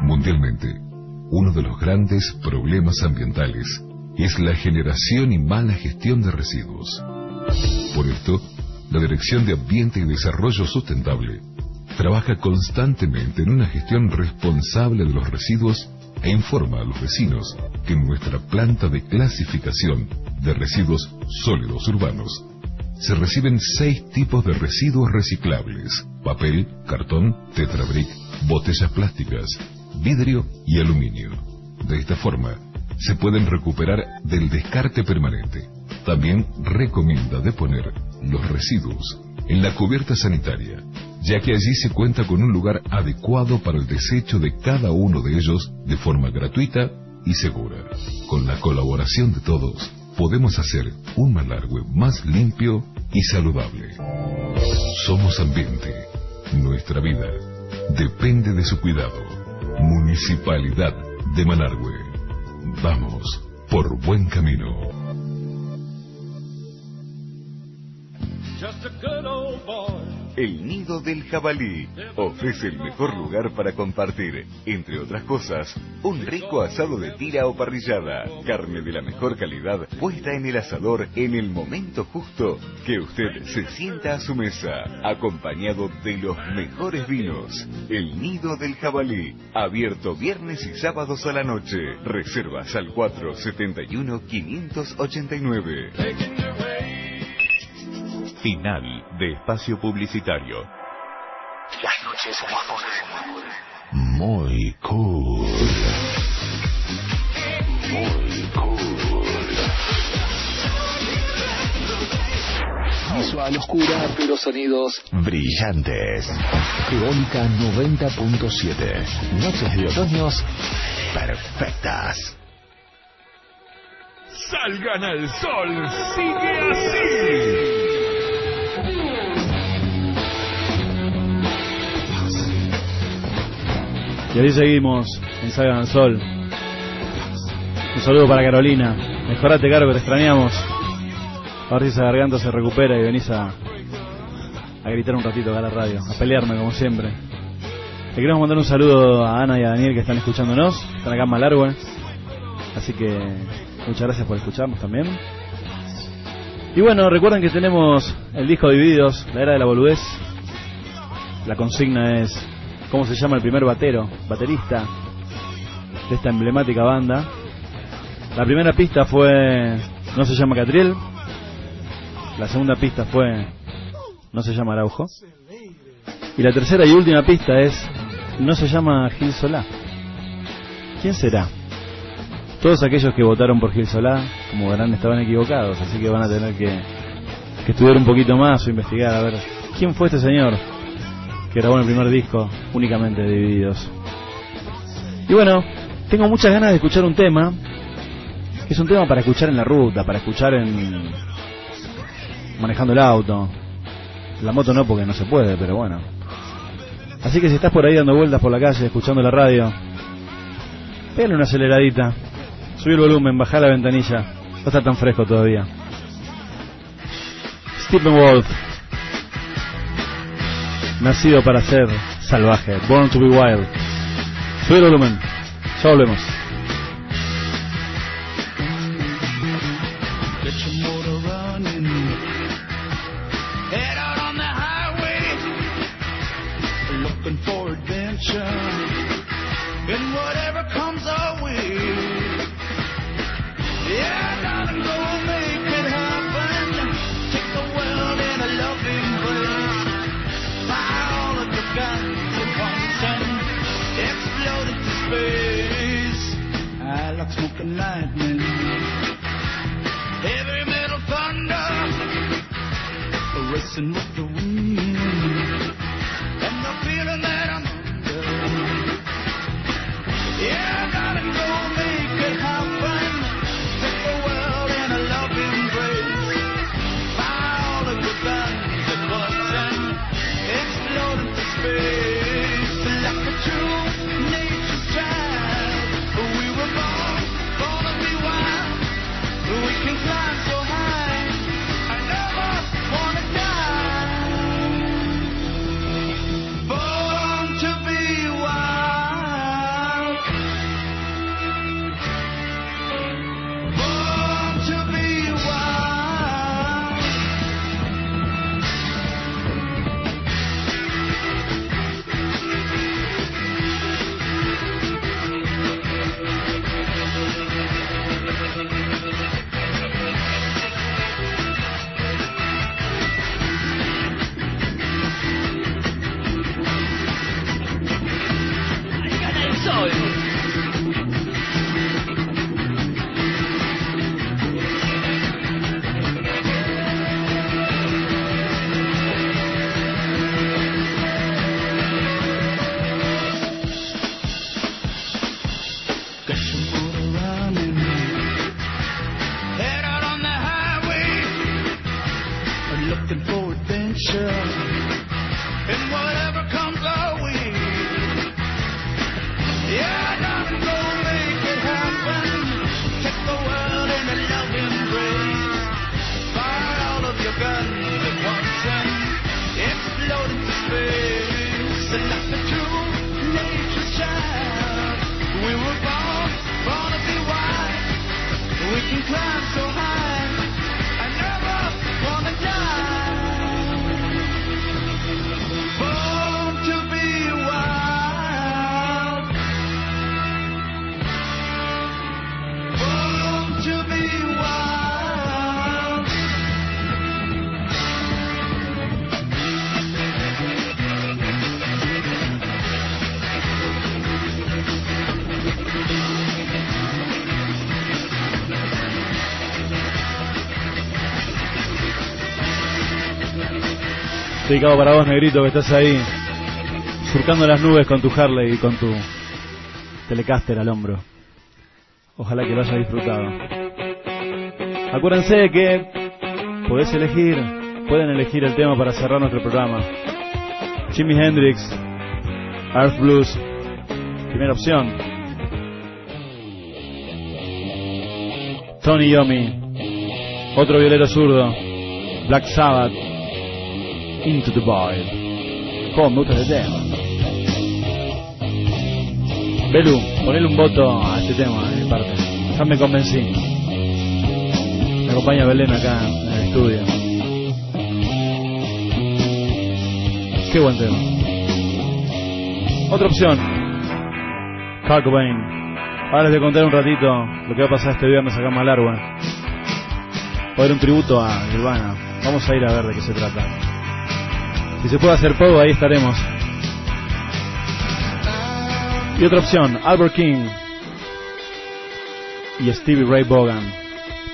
Mundialmente, uno de los grandes problemas ambientales es la generación y mala gestión de residuos. Por esto, la Dirección de Ambiente y Desarrollo Sustentable trabaja constantemente en una gestión responsable de los residuos e informa a los vecinos que nuestra planta de clasificación de residuos sólidos urbanos se reciben seis tipos de residuos reciclables, papel, cartón, tetrabric, botellas plásticas, vidrio y aluminio. De esta forma, se pueden recuperar del descarte permanente. También recomienda deponer los residuos en la cubierta sanitaria, ya que allí se cuenta con un lugar adecuado para el desecho de cada uno de ellos de forma gratuita y segura. Con la colaboración de todos, podemos hacer un Malargüe más limpio y saludable. Somos ambiente. Nuestra vida depende de su cuidado. Municipalidad de Malargüe. Vamos por buen camino. El Nido del Jabalí ofrece el mejor lugar para compartir, entre otras cosas, un rico asado de tira o parrillada, carne de la mejor calidad puesta en el asador en el momento justo que usted se sienta a su mesa, acompañado de los mejores vinos. El Nido del Jabalí, abierto viernes y sábados a la noche. Reservas al 471 589. Final de espacio publicitario. Las noches Muy cool. Muy cool. Visual oscura, pero sonidos brillantes. Eólica 90.7. Noches de otoños perfectas. Salgan al sol, sigue así. Y así seguimos en Salgan al Sol. Un saludo para Carolina. Mejorate, Caro, que te extrañamos. A ver si esa garganta se recupera y venís a, a gritar un ratito acá a la radio, a pelearme como siempre. Le queremos mandar un saludo a Ana y a Daniel que están escuchándonos, están acá en Malargüe. Así que muchas gracias por escucharnos también. Y bueno, recuerden que tenemos el disco Divididos, la era de la boludez. La consigna es cómo se llama el primer batero, baterista de esta emblemática banda. La primera pista fue No se llama Catriel. La segunda pista fue No se llama Araujo. Y la tercera y última pista es No se llama Gil Solá. ¿Quién será? Todos aquellos que votaron por Gil Solá, como verán, estaban equivocados, así que van a tener que, que estudiar un poquito más o investigar a ver quién fue este señor que grabó en el primer disco únicamente de Divididos. Y bueno, tengo muchas ganas de escuchar un tema, que es un tema para escuchar en la ruta, para escuchar en manejando el auto. La moto no porque no se puede, pero bueno. Así que si estás por ahí dando vueltas por la calle, escuchando la radio, pégale una aceleradita, subí el volumen, bajá la ventanilla, no está tan fresco todavía. Stephen Wolf, nacido para ser salvaje, born to be wild. Subí el volumen, ya volvemos. Dedicado para vos, negrito, que estás ahí surcando las nubes con tu Harley y con tu Telecaster al hombro. Ojalá que lo hayas disfrutado. Acuérdense que podés elegir, pueden elegir el tema para cerrar nuestro programa. Jimi Hendrix, Earth Blues, primera opción. Tony Yomi, otro violero zurdo, Black Sabbath, Into the Void. Me gusta este tema. Belu, ponele un voto a este tema de mi parte. Ya me convencí. Me acompaña Belén acá en el estudio. Qué buen tema. Otra opción. Kurt Cobain. Ahora les voy contar un ratito lo que va a pasar este viernes acá en Malargüe. Va a haber un tributo a Nirvana. Vamos a ir a ver de qué se trata. Si se puede hacer poco, ahí estaremos. Y otra opción, Albert King y Stevie Ray Vaughan,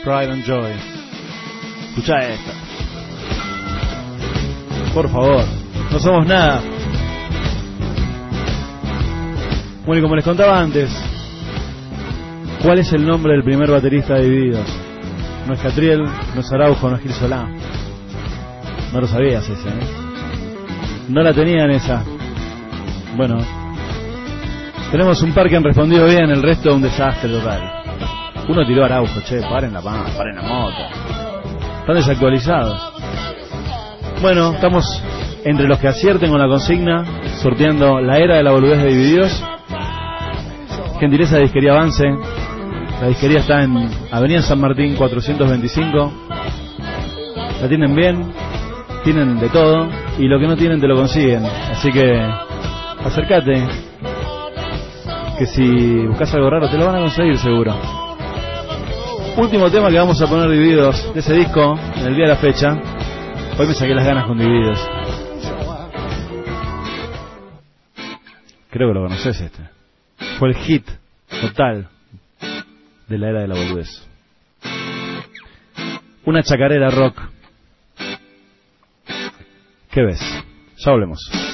Pride and Joy. Escucha esta. Por favor, no somos nada. Bueno, y como les contaba antes, ¿cuál es el nombre del primer baterista de Divididos? No es Catriel, no es Araujo, no es Gil Solá. No lo sabías ese, ¿eh? No la tenían esa. Bueno, tenemos un par que han respondido bien, el resto un desastre total. Uno tiró a Araujo, che, paren la pan, paren la moto. Están desactualizados. Bueno, estamos entre los que acierten con la consigna, sorteando la era de la boludez de divididos. Gentileza de Disquería Avance. La disquería está en Avenida San Martín 425. La tienen bien, tienen de todo y lo que no tienen te lo consiguen. Así que acércate, que si buscas algo raro te lo van a conseguir seguro. Último tema que vamos a poner divididos de ese disco en el día de la fecha. Hoy me saqué las ganas con divididos. Creo que lo conoces este. Fue el hit total de la era de la boludez. Una chacarera rock. ¿Qué ves? Ya.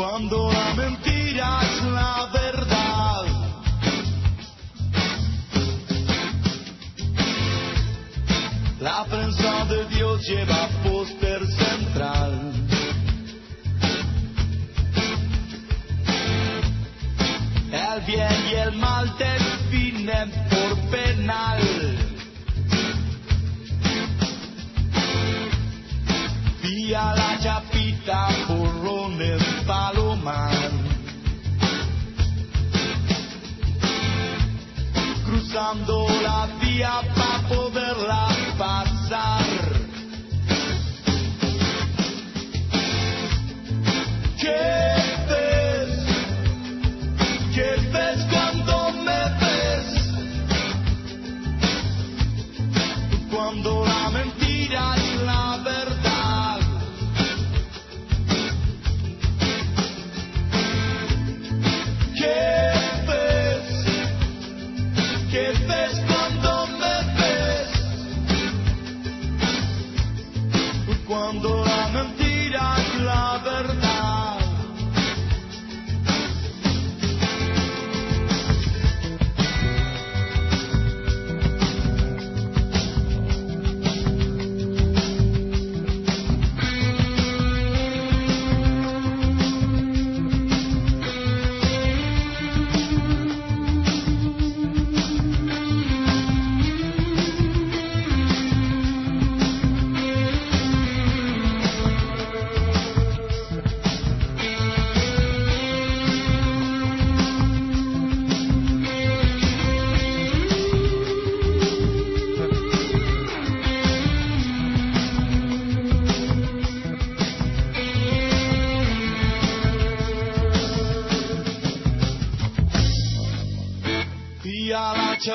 cuando la mentira es la verdad. La prensa de Dios lleva póster central. El bien y el mal definen por penal. Vía la chapita vía para poderla pasar.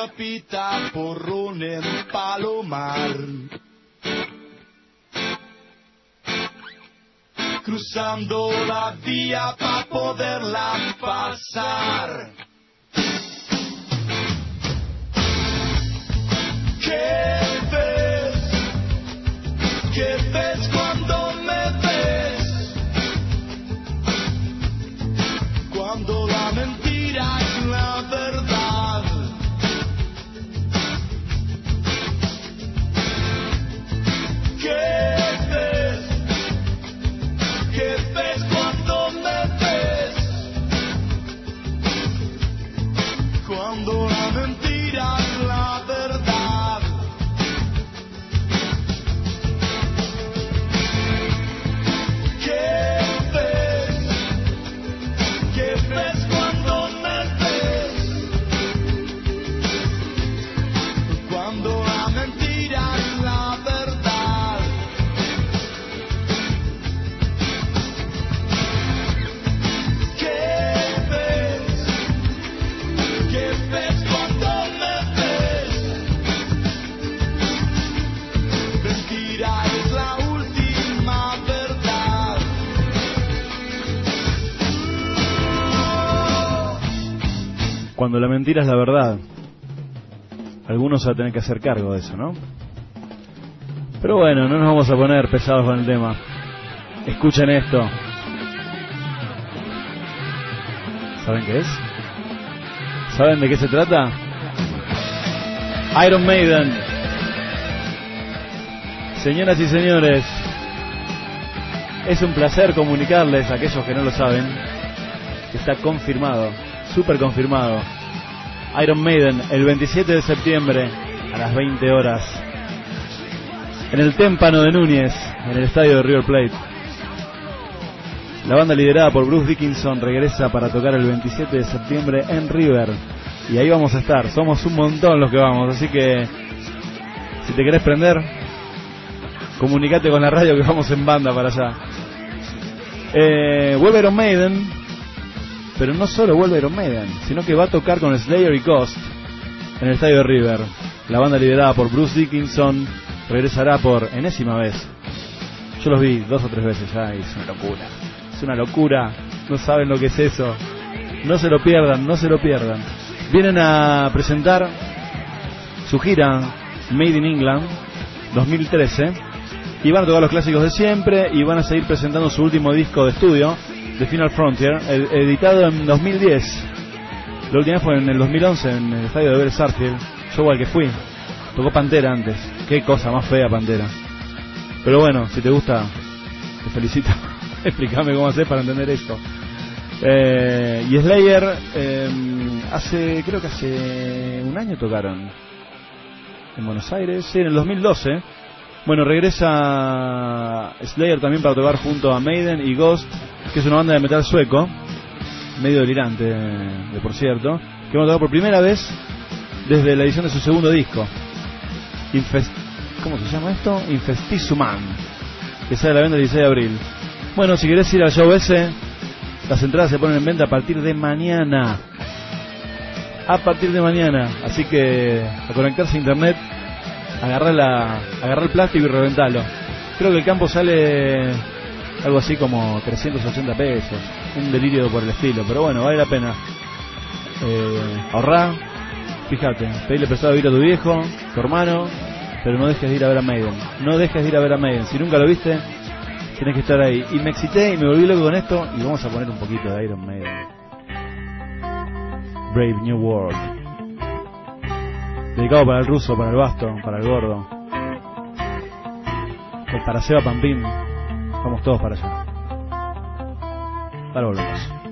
A la chapita porrón en Palomar. Cruzando la vía para poderla pasar. ¿Qué ves? ¿Qué ves cuando me ves? Cuando la Cuando la mentira es la verdad. Algunos van a tener que hacer cargo de eso, ¿no? Pero bueno, no nos vamos a poner pesados con el tema. Escuchen esto. ¿Saben qué es? ¿Saben de qué se trata? Iron Maiden. Señoras y señores, es un placer comunicarles a aquellos que no lo saben que está confirmado, súper confirmado. Iron Maiden el 27 de septiembre a las 20 horas en el témpano de Núñez, en el estadio de River Plate. La banda liderada por Bruce Dickinson regresa para tocar el 27 de septiembre en River. Y ahí vamos a estar. Somos un montón los que vamos. Así que si te querés prender, comunicate con la radio que vamos en banda para allá. Eh, vuelve Maiden. Pero no solo vuelve Iron Maiden, sino que va a tocar con Slayer y Ghost en el estadio de River. La banda liderada por Bruce Dickinson regresará por enésima vez. Yo los vi dos o tres veces ya es una locura. Es una locura. No saben lo que es eso. No se lo pierdan, no se lo pierdan. Vienen a presentar su gira Made in England 2013 y van a tocar los clásicos de siempre y van a seguir presentando su último disco de estudio, The Final Frontier, ed- editado en 2010. La última fue en el 2011 en el estadio de Belsarsfield, yo al que fui. Tocó Pantera antes. Qué cosa más fea Pantera. Pero bueno, si te gusta, te felicito. Explícame cómo hacer para entender esto. Eh, y Slayer, eh, hace, creo que hace un año tocaron en Buenos Aires, sí, en el 2012. Bueno, regresa Slayer también para tocar junto a Maiden y Ghost, que es una banda de metal sueco, medio delirante, de por cierto, que van a tocar por primera vez desde la edición de su segundo disco. Infest ¿Cómo se llama esto? Infestisuman, que sale a la venta el 16 de abril. Bueno, si querés ir al show ese, las entradas se ponen en venta a partir de mañana. A partir de mañana. Así que a conectarse a internet, agarrar, la, el plástico y reventarlo. Creo que el campo sale algo así como 380 pesos. Un delirio por el estilo. Pero bueno, vale la pena. Eh, ahorrar. Fíjate, pedirle prestado a ir a tu viejo, tu hermano, pero no dejes de ir a ver a Maiden. No dejes de ir a ver a Maiden. Si nunca lo viste, tienes que estar ahí. Y me excité y me volví loco con esto y vamos a poner un poquito de Iron Maiden. Brave New World. Dedicado para el ruso, para el basto, para el gordo. Para Seba Pampín. Vamos todos para allá. Ahora volvemos.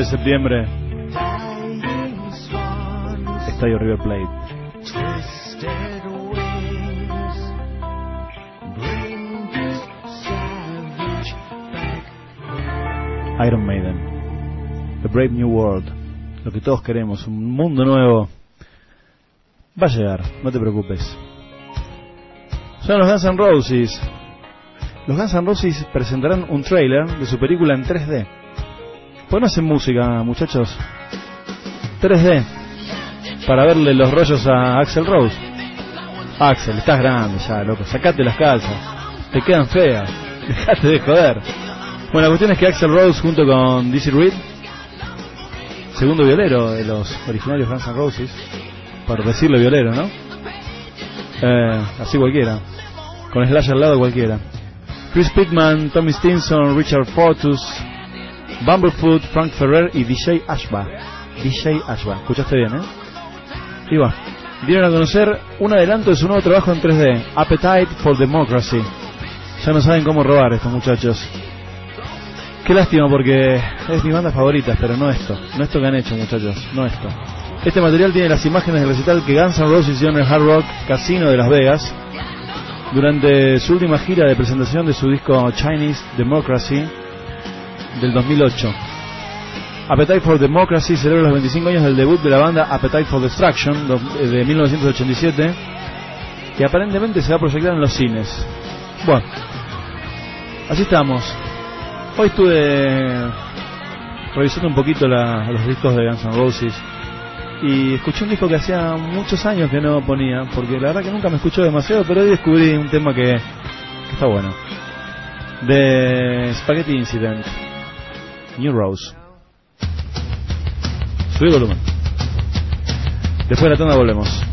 De septiembre. Estadio River Plate. Iron Maiden. The Brave New World. Lo que todos queremos, un mundo nuevo. Va a llegar, no te preocupes. Son los Guns N' Roses. Los Guns N' Roses presentarán un trailer de su película en 3D. ¿Por no hacen música, muchachos? 3D. Para verle los rollos a Axel Rose. Axel, estás grande ya, loco. Sacate las calzas. Te quedan feas. Dejate de joder. Bueno, la cuestión es que Axel Rose junto con Dizzy Reed, segundo violero de los originarios Guns N' Roses, por decirle violero, ¿no? Eh, así cualquiera. Con Slash al lado cualquiera. Chris Pickman, Tommy Stinson, Richard Fortus, Bumblefoot, Frank Ferrer y DJ Ashba. DJ Ashba, escuchaste bien, ¿eh? Y a conocer un adelanto de su nuevo trabajo en 3D, Appetite for Democracy. Ya no saben cómo robar estos muchachos. Qué lástima porque es mi banda favorita, pero no esto. No esto que han hecho, muchachos. No esto. Este material tiene las imágenes del recital que Guns N' Roses hicieron en el Hard Rock Casino de Las Vegas durante su última gira de presentación de su disco Chinese Democracy del 2008. Appetite for Democracy celebra los 25 años del debut de la banda Appetite for Destruction do- de 1987 que aparentemente se va a proyectar en los cines. Bueno, así estamos. Hoy estuve revisando un poquito la- los discos de Guns N' Roses y escuché un disco que hacía muchos años que no ponía, porque la verdad que nunca me escuchó demasiado, pero hoy descubrí un tema que, que está bueno. De Spaghetti Incident, New Rose. Subí el volumen. Después de la tanda volvemos.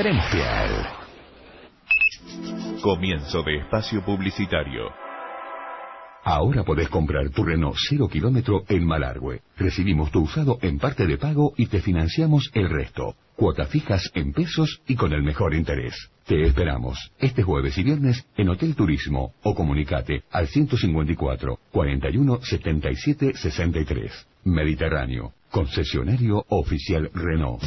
2013 tenemos piel. Comienzo de espacio publicitario. Ahora podés comprar tu Renault 0 kilómetro en Malargüe. Recibimos tu usado en parte de pago y te financiamos el resto. Cuotas fijas en pesos y con el mejor interés. Te esperamos este jueves y viernes en Hotel Turismo o comunicate al 154 41 77 63. Mediterráneo, concesionario oficial Renault.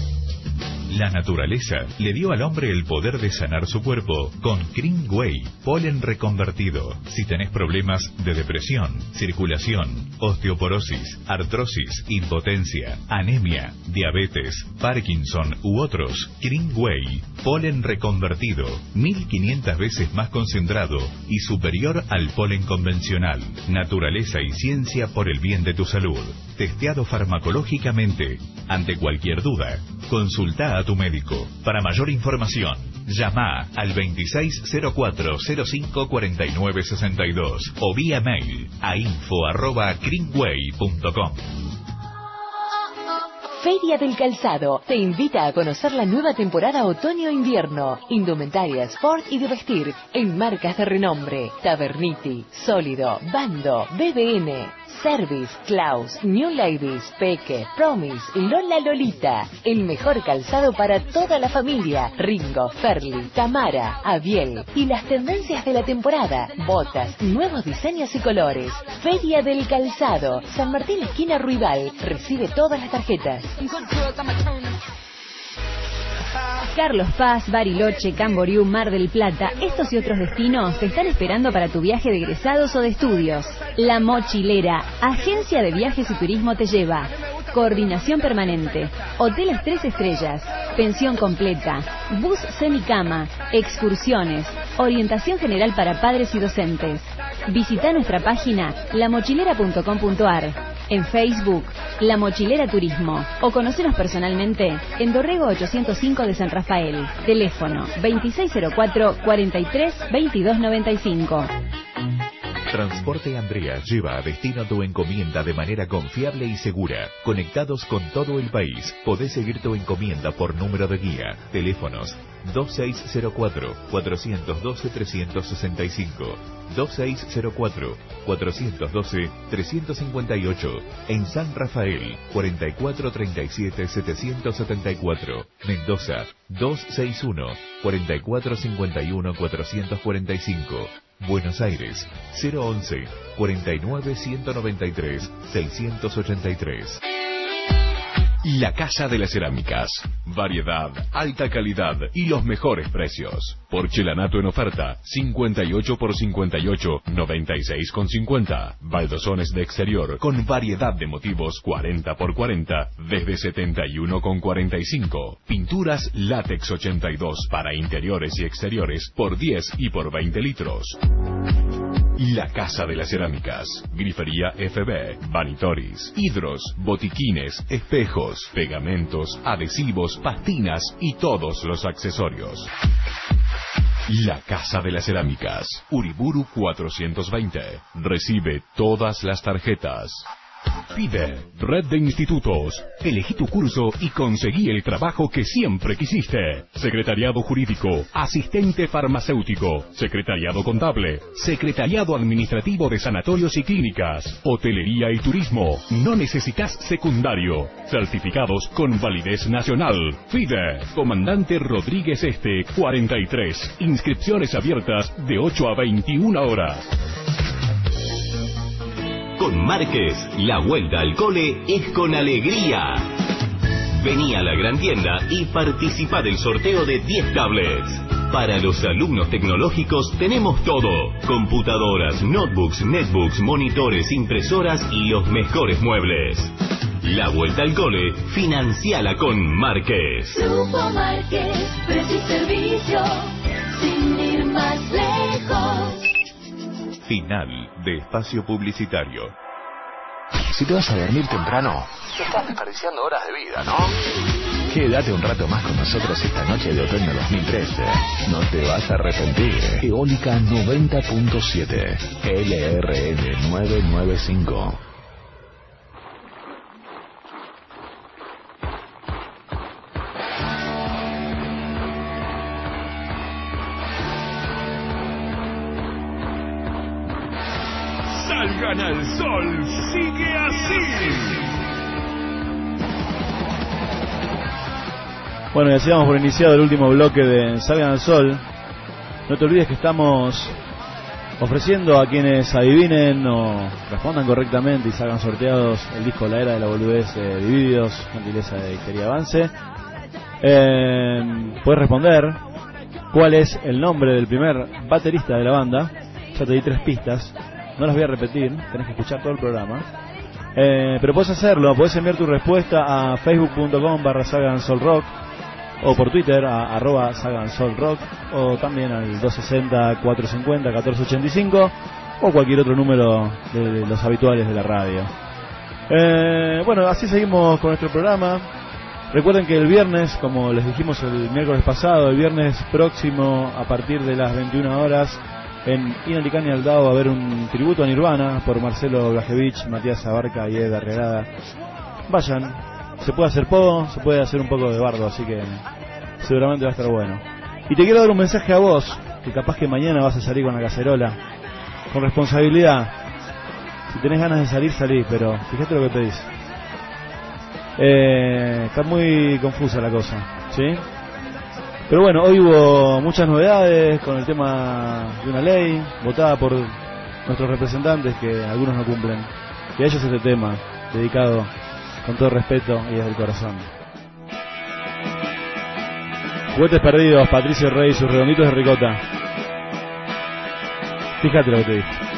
La naturaleza le dio al hombre el poder de sanar su cuerpo con Green Way, polen reconvertido. Si tenés problemas de depresión, circulación, osteoporosis, artrosis, impotencia, anemia, diabetes, Parkinson u otros, Green Way, polen reconvertido, 1500 veces más concentrado y superior al polen convencional. Naturaleza y ciencia por el bien de tu salud. Testeado farmacológicamente. Ante cualquier duda, consulta a tu médico. Para mayor información, llama al 2604-054962 o vía mail a info.greenway.com. Feria del Calzado te invita a conocer la nueva temporada otoño-invierno. Indumentaria, sport y de vestir en marcas de renombre. Taberniti, Sólido, Bando, BBN. Service, Klaus, New Ladies, Peque, Promise, Lola Lolita. El mejor calzado para toda la familia. Ringo, Ferli, Tamara, Abiel. Y las tendencias de la temporada. Botas, nuevos diseños y colores. Feria del Calzado. San Martín Esquina Ruibal. Recibe todas las tarjetas. Carlos Paz, Bariloche, Camboriú, Mar del Plata, estos y otros destinos te están esperando para tu viaje de egresados o de estudios. La Mochilera, agencia de viajes y turismo te lleva. Coordinación permanente, hoteles tres estrellas, pensión completa, bus semicama, excursiones, orientación general para padres y docentes. Visita nuestra página lamochilera.com.ar, en Facebook, La Mochilera Turismo, o conocenos personalmente en Dorrego 805 de San Rafael. Teléfono 2604 43 2295. Transporte Andrea lleva a destino tu encomienda de manera confiable y segura. Conectados con todo el país, podés seguir tu encomienda por número de guía. Teléfonos 2604-412-365, 2604-412-358, en San Rafael 4437-774, Mendoza 261-4451-445. Buenos Aires 011 49 193 683. La Casa de las Cerámicas. Variedad, alta calidad y los mejores precios. Porcelanato en oferta, 58 por 58, 96 con 50. Baldosones de exterior con variedad de motivos 40 por 40, desde 71 con 45. Pinturas látex 82 para interiores y exteriores por 10 y por 20 litros. La Casa de las Cerámicas. Grifería FB, Vanitoris, hidros, botiquines, espejos, pegamentos, adhesivos, pastinas y todos los accesorios. La Casa de las Cerámicas. Uriburu 420. Recibe todas las tarjetas. Pide Red de Institutos. Elegí tu curso y conseguí el trabajo que siempre quisiste. Secretariado Jurídico, Asistente Farmacéutico, Secretariado Contable, Secretariado Administrativo de Sanatorios y Clínicas, Hotelería y Turismo. No necesitas secundario. Certificados con validez nacional. FIDE. Comandante Rodríguez Este, 43. Inscripciones abiertas de 8 a 21 horas. Con Márquez, la vuelta al cole es con alegría. Vení a la gran tienda y participa del sorteo de 10 tablets. Para los alumnos tecnológicos tenemos todo. Computadoras, notebooks, netbooks, monitores, impresoras y los mejores muebles. La vuelta al cole, financiala con Márquez. Grupo Márquez, precio y servicio, sin ir más lejos. Final de espacio publicitario. Si te vas a dormir temprano, estás desperdiciando horas de vida, ¿no? Quédate un rato más con nosotros esta noche de otoño 2013. No te vas a arrepentir. Eólica 90.7. LRN 995. Salgan al sol, sigue así. Bueno, y así damos por iniciado el último bloque de Salgan al Sol. No te olvides que estamos ofreciendo a quienes adivinen o respondan correctamente y salgan sorteados el disco La Era de la Boludez de Divididos, gentileza de Quería Avance. Eh, puedes responder cuál es el nombre del primer baterista de la banda. Ya te di tres pistas, no las voy a repetir, tenés que escuchar todo el programa. Eh, pero puedes hacerlo, puedes enviar tu respuesta a facebook.com barra Rock o por Twitter a arroba Rock o también al 260-450-1485 o cualquier otro número de los habituales de la radio. Eh, bueno, así seguimos con nuestro programa. Recuerden que el viernes, como les dijimos el miércoles pasado, el viernes próximo a partir de las 21 horas en Inalicani Aldao va a haber un tributo a Nirvana por Marcelo Blajevich, Matías Abarca y Ed Arregada. Vayan, se puede hacer poco, se puede hacer un poco de bardo, así que seguramente va a estar bueno. Y te quiero dar un mensaje a vos, que capaz que mañana vas a salir con la cacerola, con responsabilidad. Si tenés ganas de salir, salí, pero fíjate lo que pedís. Eh, está muy confusa la cosa, ¿sí? Pero bueno, hoy hubo muchas novedades con el tema de una ley votada por nuestros representantes que algunos no cumplen. Y a ellos este tema, dedicado con todo respeto y desde el corazón. Juguetes perdidos, Patricio Rey sus redonditos de ricota. Fíjate lo que te digo.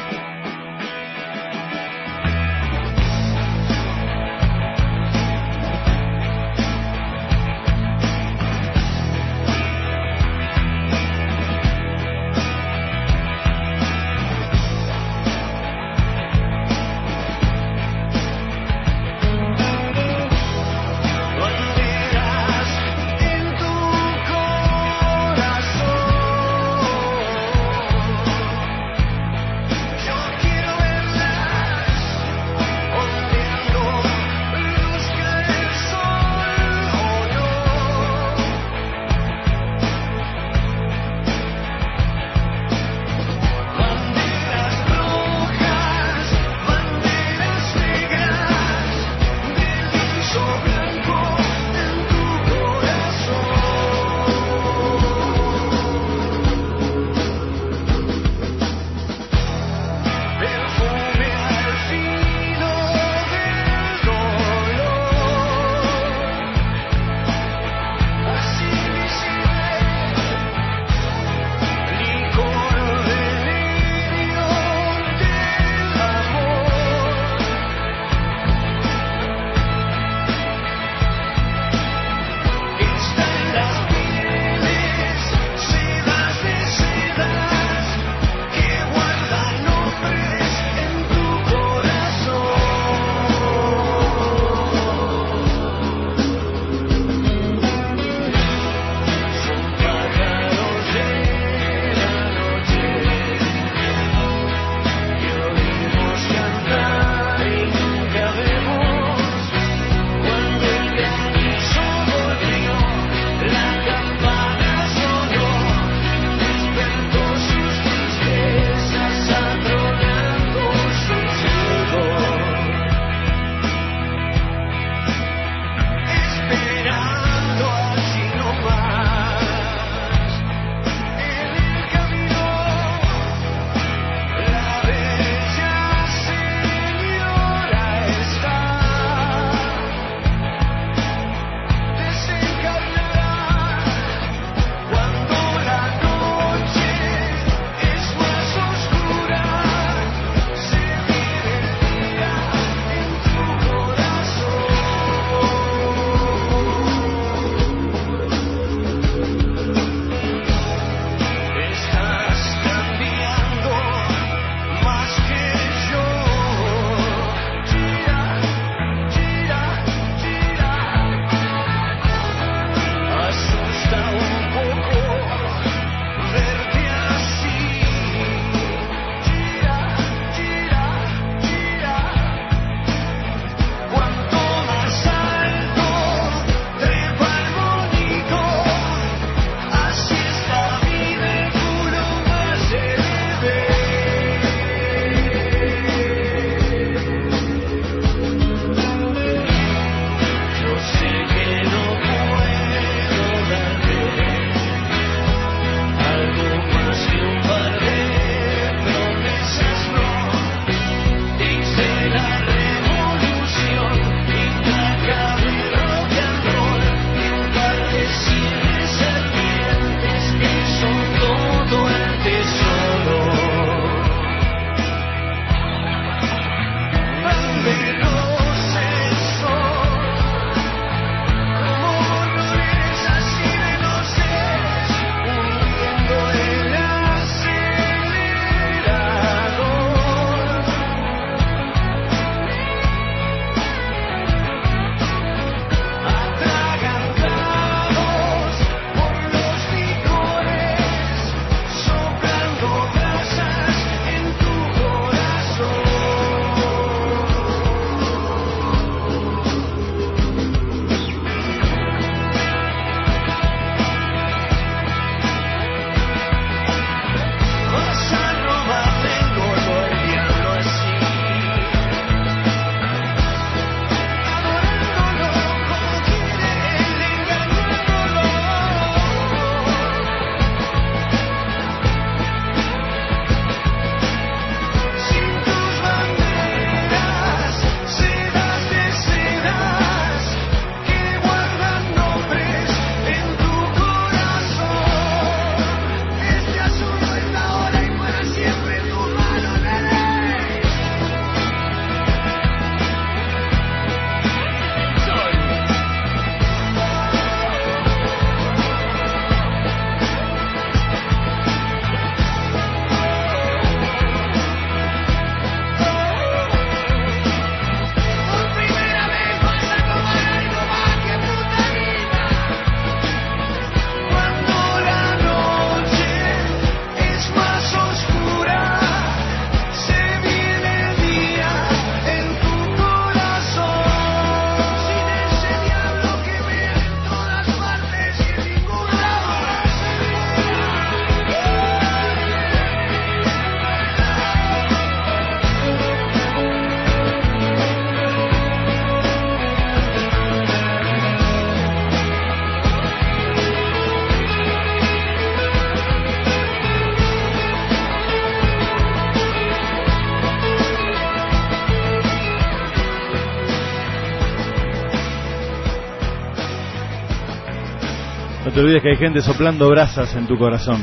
Te olvides que hay gente soplando brasas en tu corazón.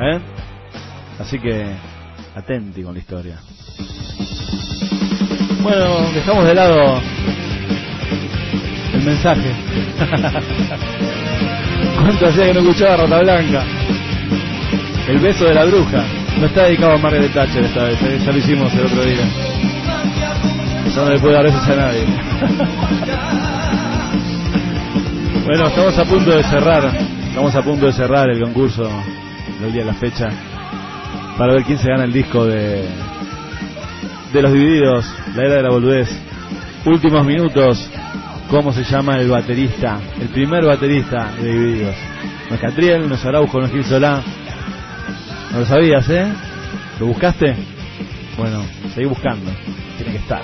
¿eh? Así que atenti con la historia. Bueno, dejamos de lado el mensaje. ¿Cuánto hacía que no escuchaba Rata Blanca? El beso de la bruja. No está dedicado a Margaret Thatcher esta vez, ¿eh? ya lo hicimos el otro día. Ya no le puedo dar besos a nadie. bueno, estamos a punto de cerrar. Estamos a punto de cerrar el concurso del día de la fecha para ver quién se gana el disco de de los divididos, la era de la boludez. Últimos minutos, ¿cómo se llama el baterista? El primer baterista de divididos. No es Catriel, no es Araujo, no es Gil Solá. No lo sabías, ¿eh? ¿Lo buscaste? Bueno, seguí buscando. Tiene que estar.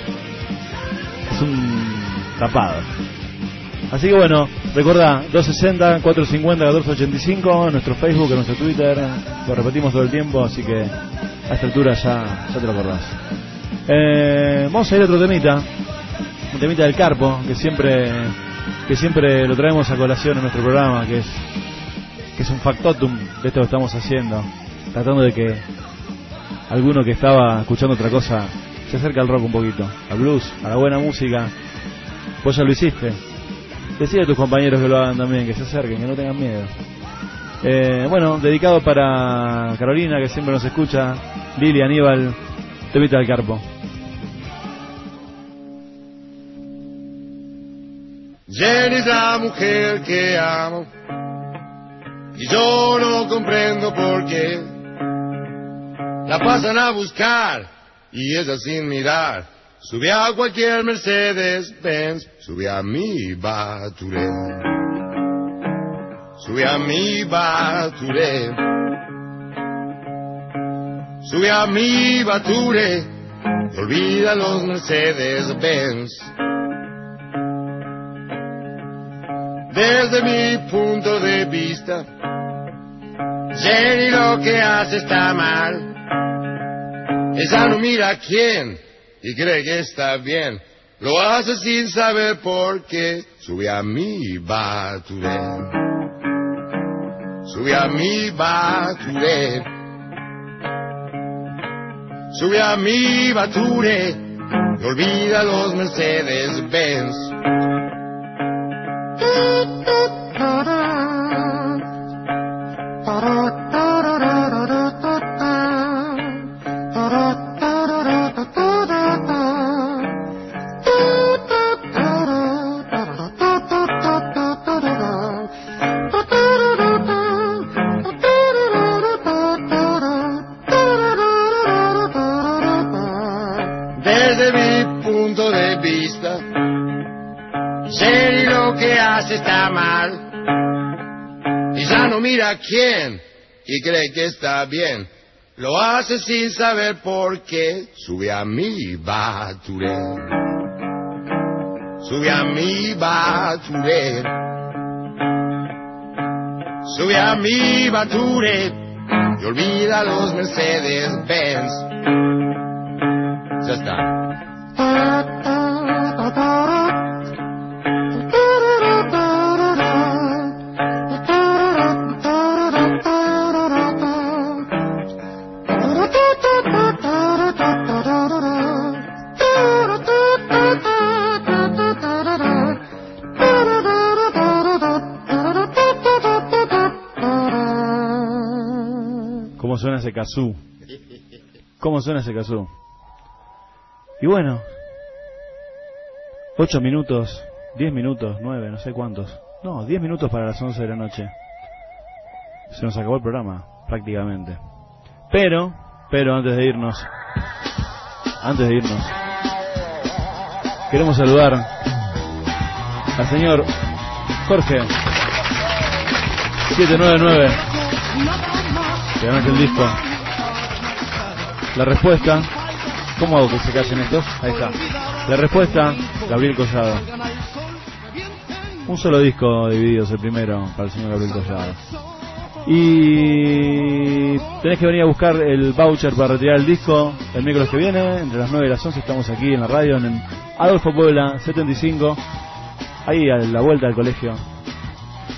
Es un tapado. Así que bueno, recordá, 260, 450, 1485, en nuestro Facebook, nuestro Twitter, lo repetimos todo el tiempo, así que a esta altura ya, ya te lo acordás. Eh, vamos a ir a otro temita, un temita del Carpo, que siempre, que siempre lo traemos a colación en nuestro programa, que es, que es un factotum de esto que estamos haciendo, tratando de que alguno que estaba escuchando otra cosa se acerque al rock un poquito, al blues, a la buena música. Vos ya lo hiciste. Decide a tus compañeros que lo hagan también, que se acerquen, que no tengan miedo. Eh, bueno, dedicado para Carolina, que siempre nos escucha, Lili, Aníbal, temita del Carpo. Jenny es la mujer que amo y yo no comprendo por qué la pasan a buscar y ella sin mirar sube a cualquier Mercedes Benz sube a mi Baturé sube a mi Baturé sube a mi Baturé olvida los Mercedes Benz desde mi punto de vista. Jenny lo que hace está mal. Ella no mira a quién y cree que está bien. Lo hace sin saber por qué. Sube a mi baturé. Sube a mi baturé. Sube a mi baturé. Y olvida los Mercedes Benz. Mira a quién y cree que está bien. Lo hace sin saber por qué. Sube a mi baturé. Sube a mi baturé. Sube a mi baturé. Y olvida los Mercedes Benz. Ya está. Kazoo? ¿Cómo suena ese kazoo? Y bueno, 8 minutos, 10 minutos, 9, no sé cuántos. No, 10 minutos para las 11 de la noche. Se nos acabó el programa, prácticamente. Pero, pero antes de irnos, antes de irnos, queremos saludar al señor Jorge 799 que ganaste el disco. La respuesta, ¿cómo hago que se callen estos? Ahí está. La respuesta, Gabriel Collado. Un solo disco dividido, el primero para el señor Gabriel Collado. Y tenés que venir a buscar el voucher para retirar el disco el miércoles que viene, entre las 9 y las 11 estamos aquí en la radio, en Adolfo Puebla 75, ahí a la vuelta del colegio.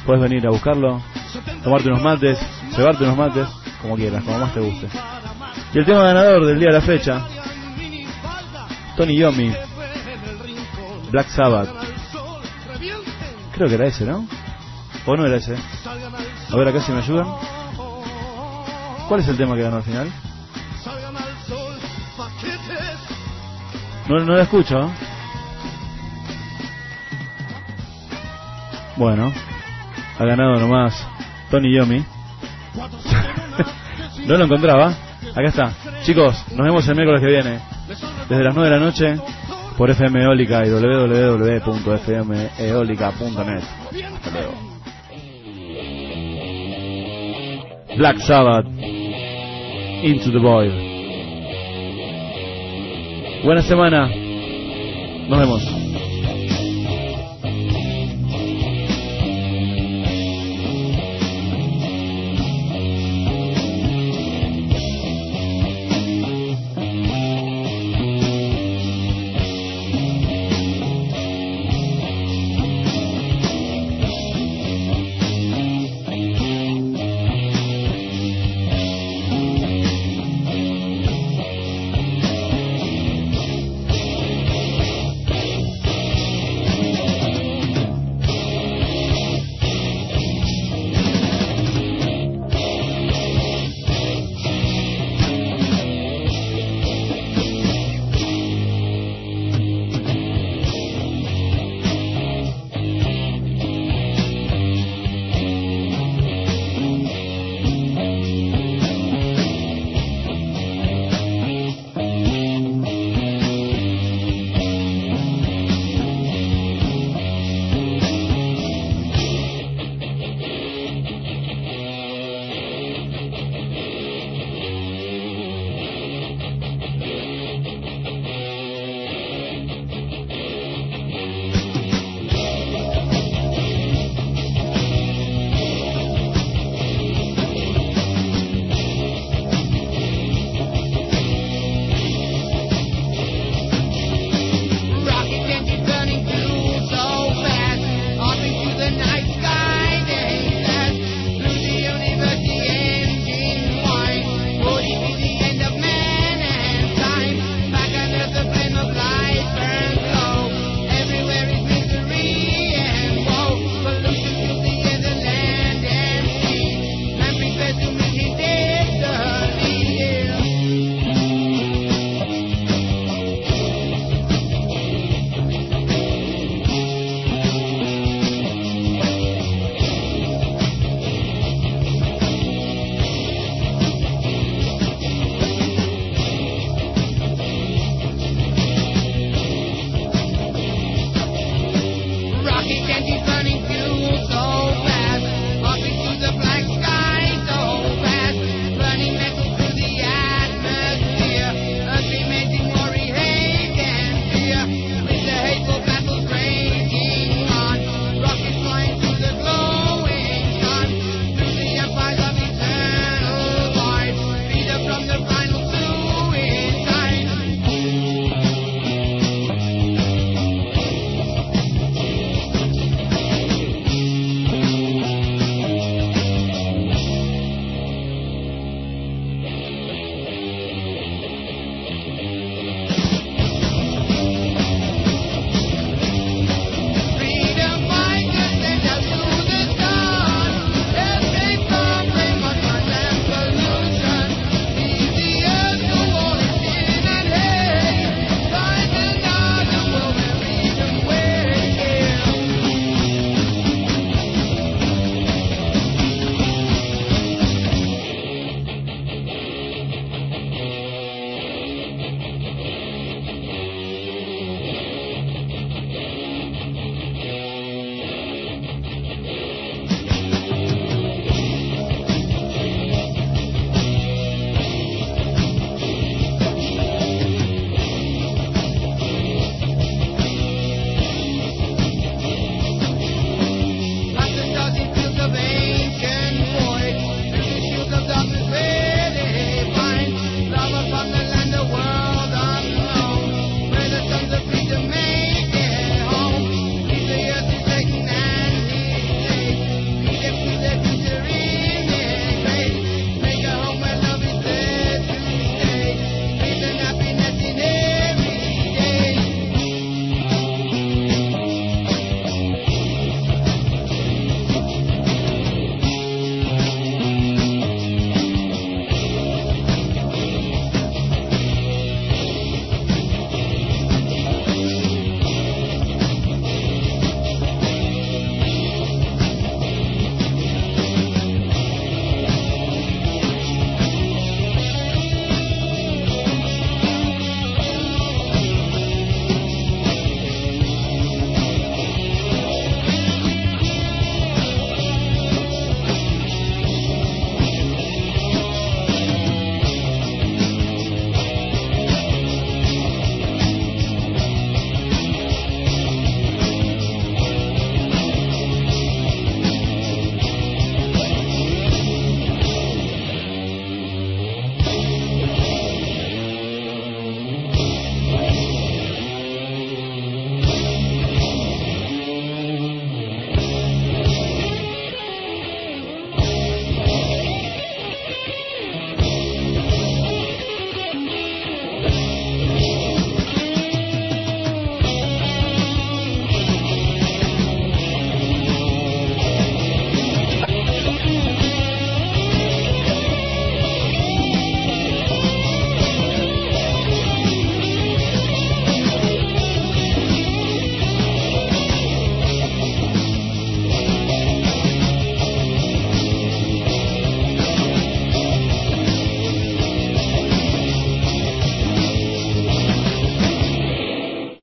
Puedes venir a buscarlo, tomarte unos mates, llevarte unos mates, como quieras, como más te guste. Y el tema ganador del día de la fecha, Tony Yomi, Black Sabbath. Creo que era ese, ¿no? ¿O no era ese? A ver acá si me ayudan. ¿Cuál es el tema que ganó al final? No, no la escucho. Bueno, ha ganado nomás Tony Yomi. no lo encontraba. Acá está. Chicos, nos vemos el miércoles que viene. Desde las 9 de la noche por FM Eólica y www.fmeolica.net. Hasta luego. Black Sabbath. Into the Void. Buena semana. Nos vemos.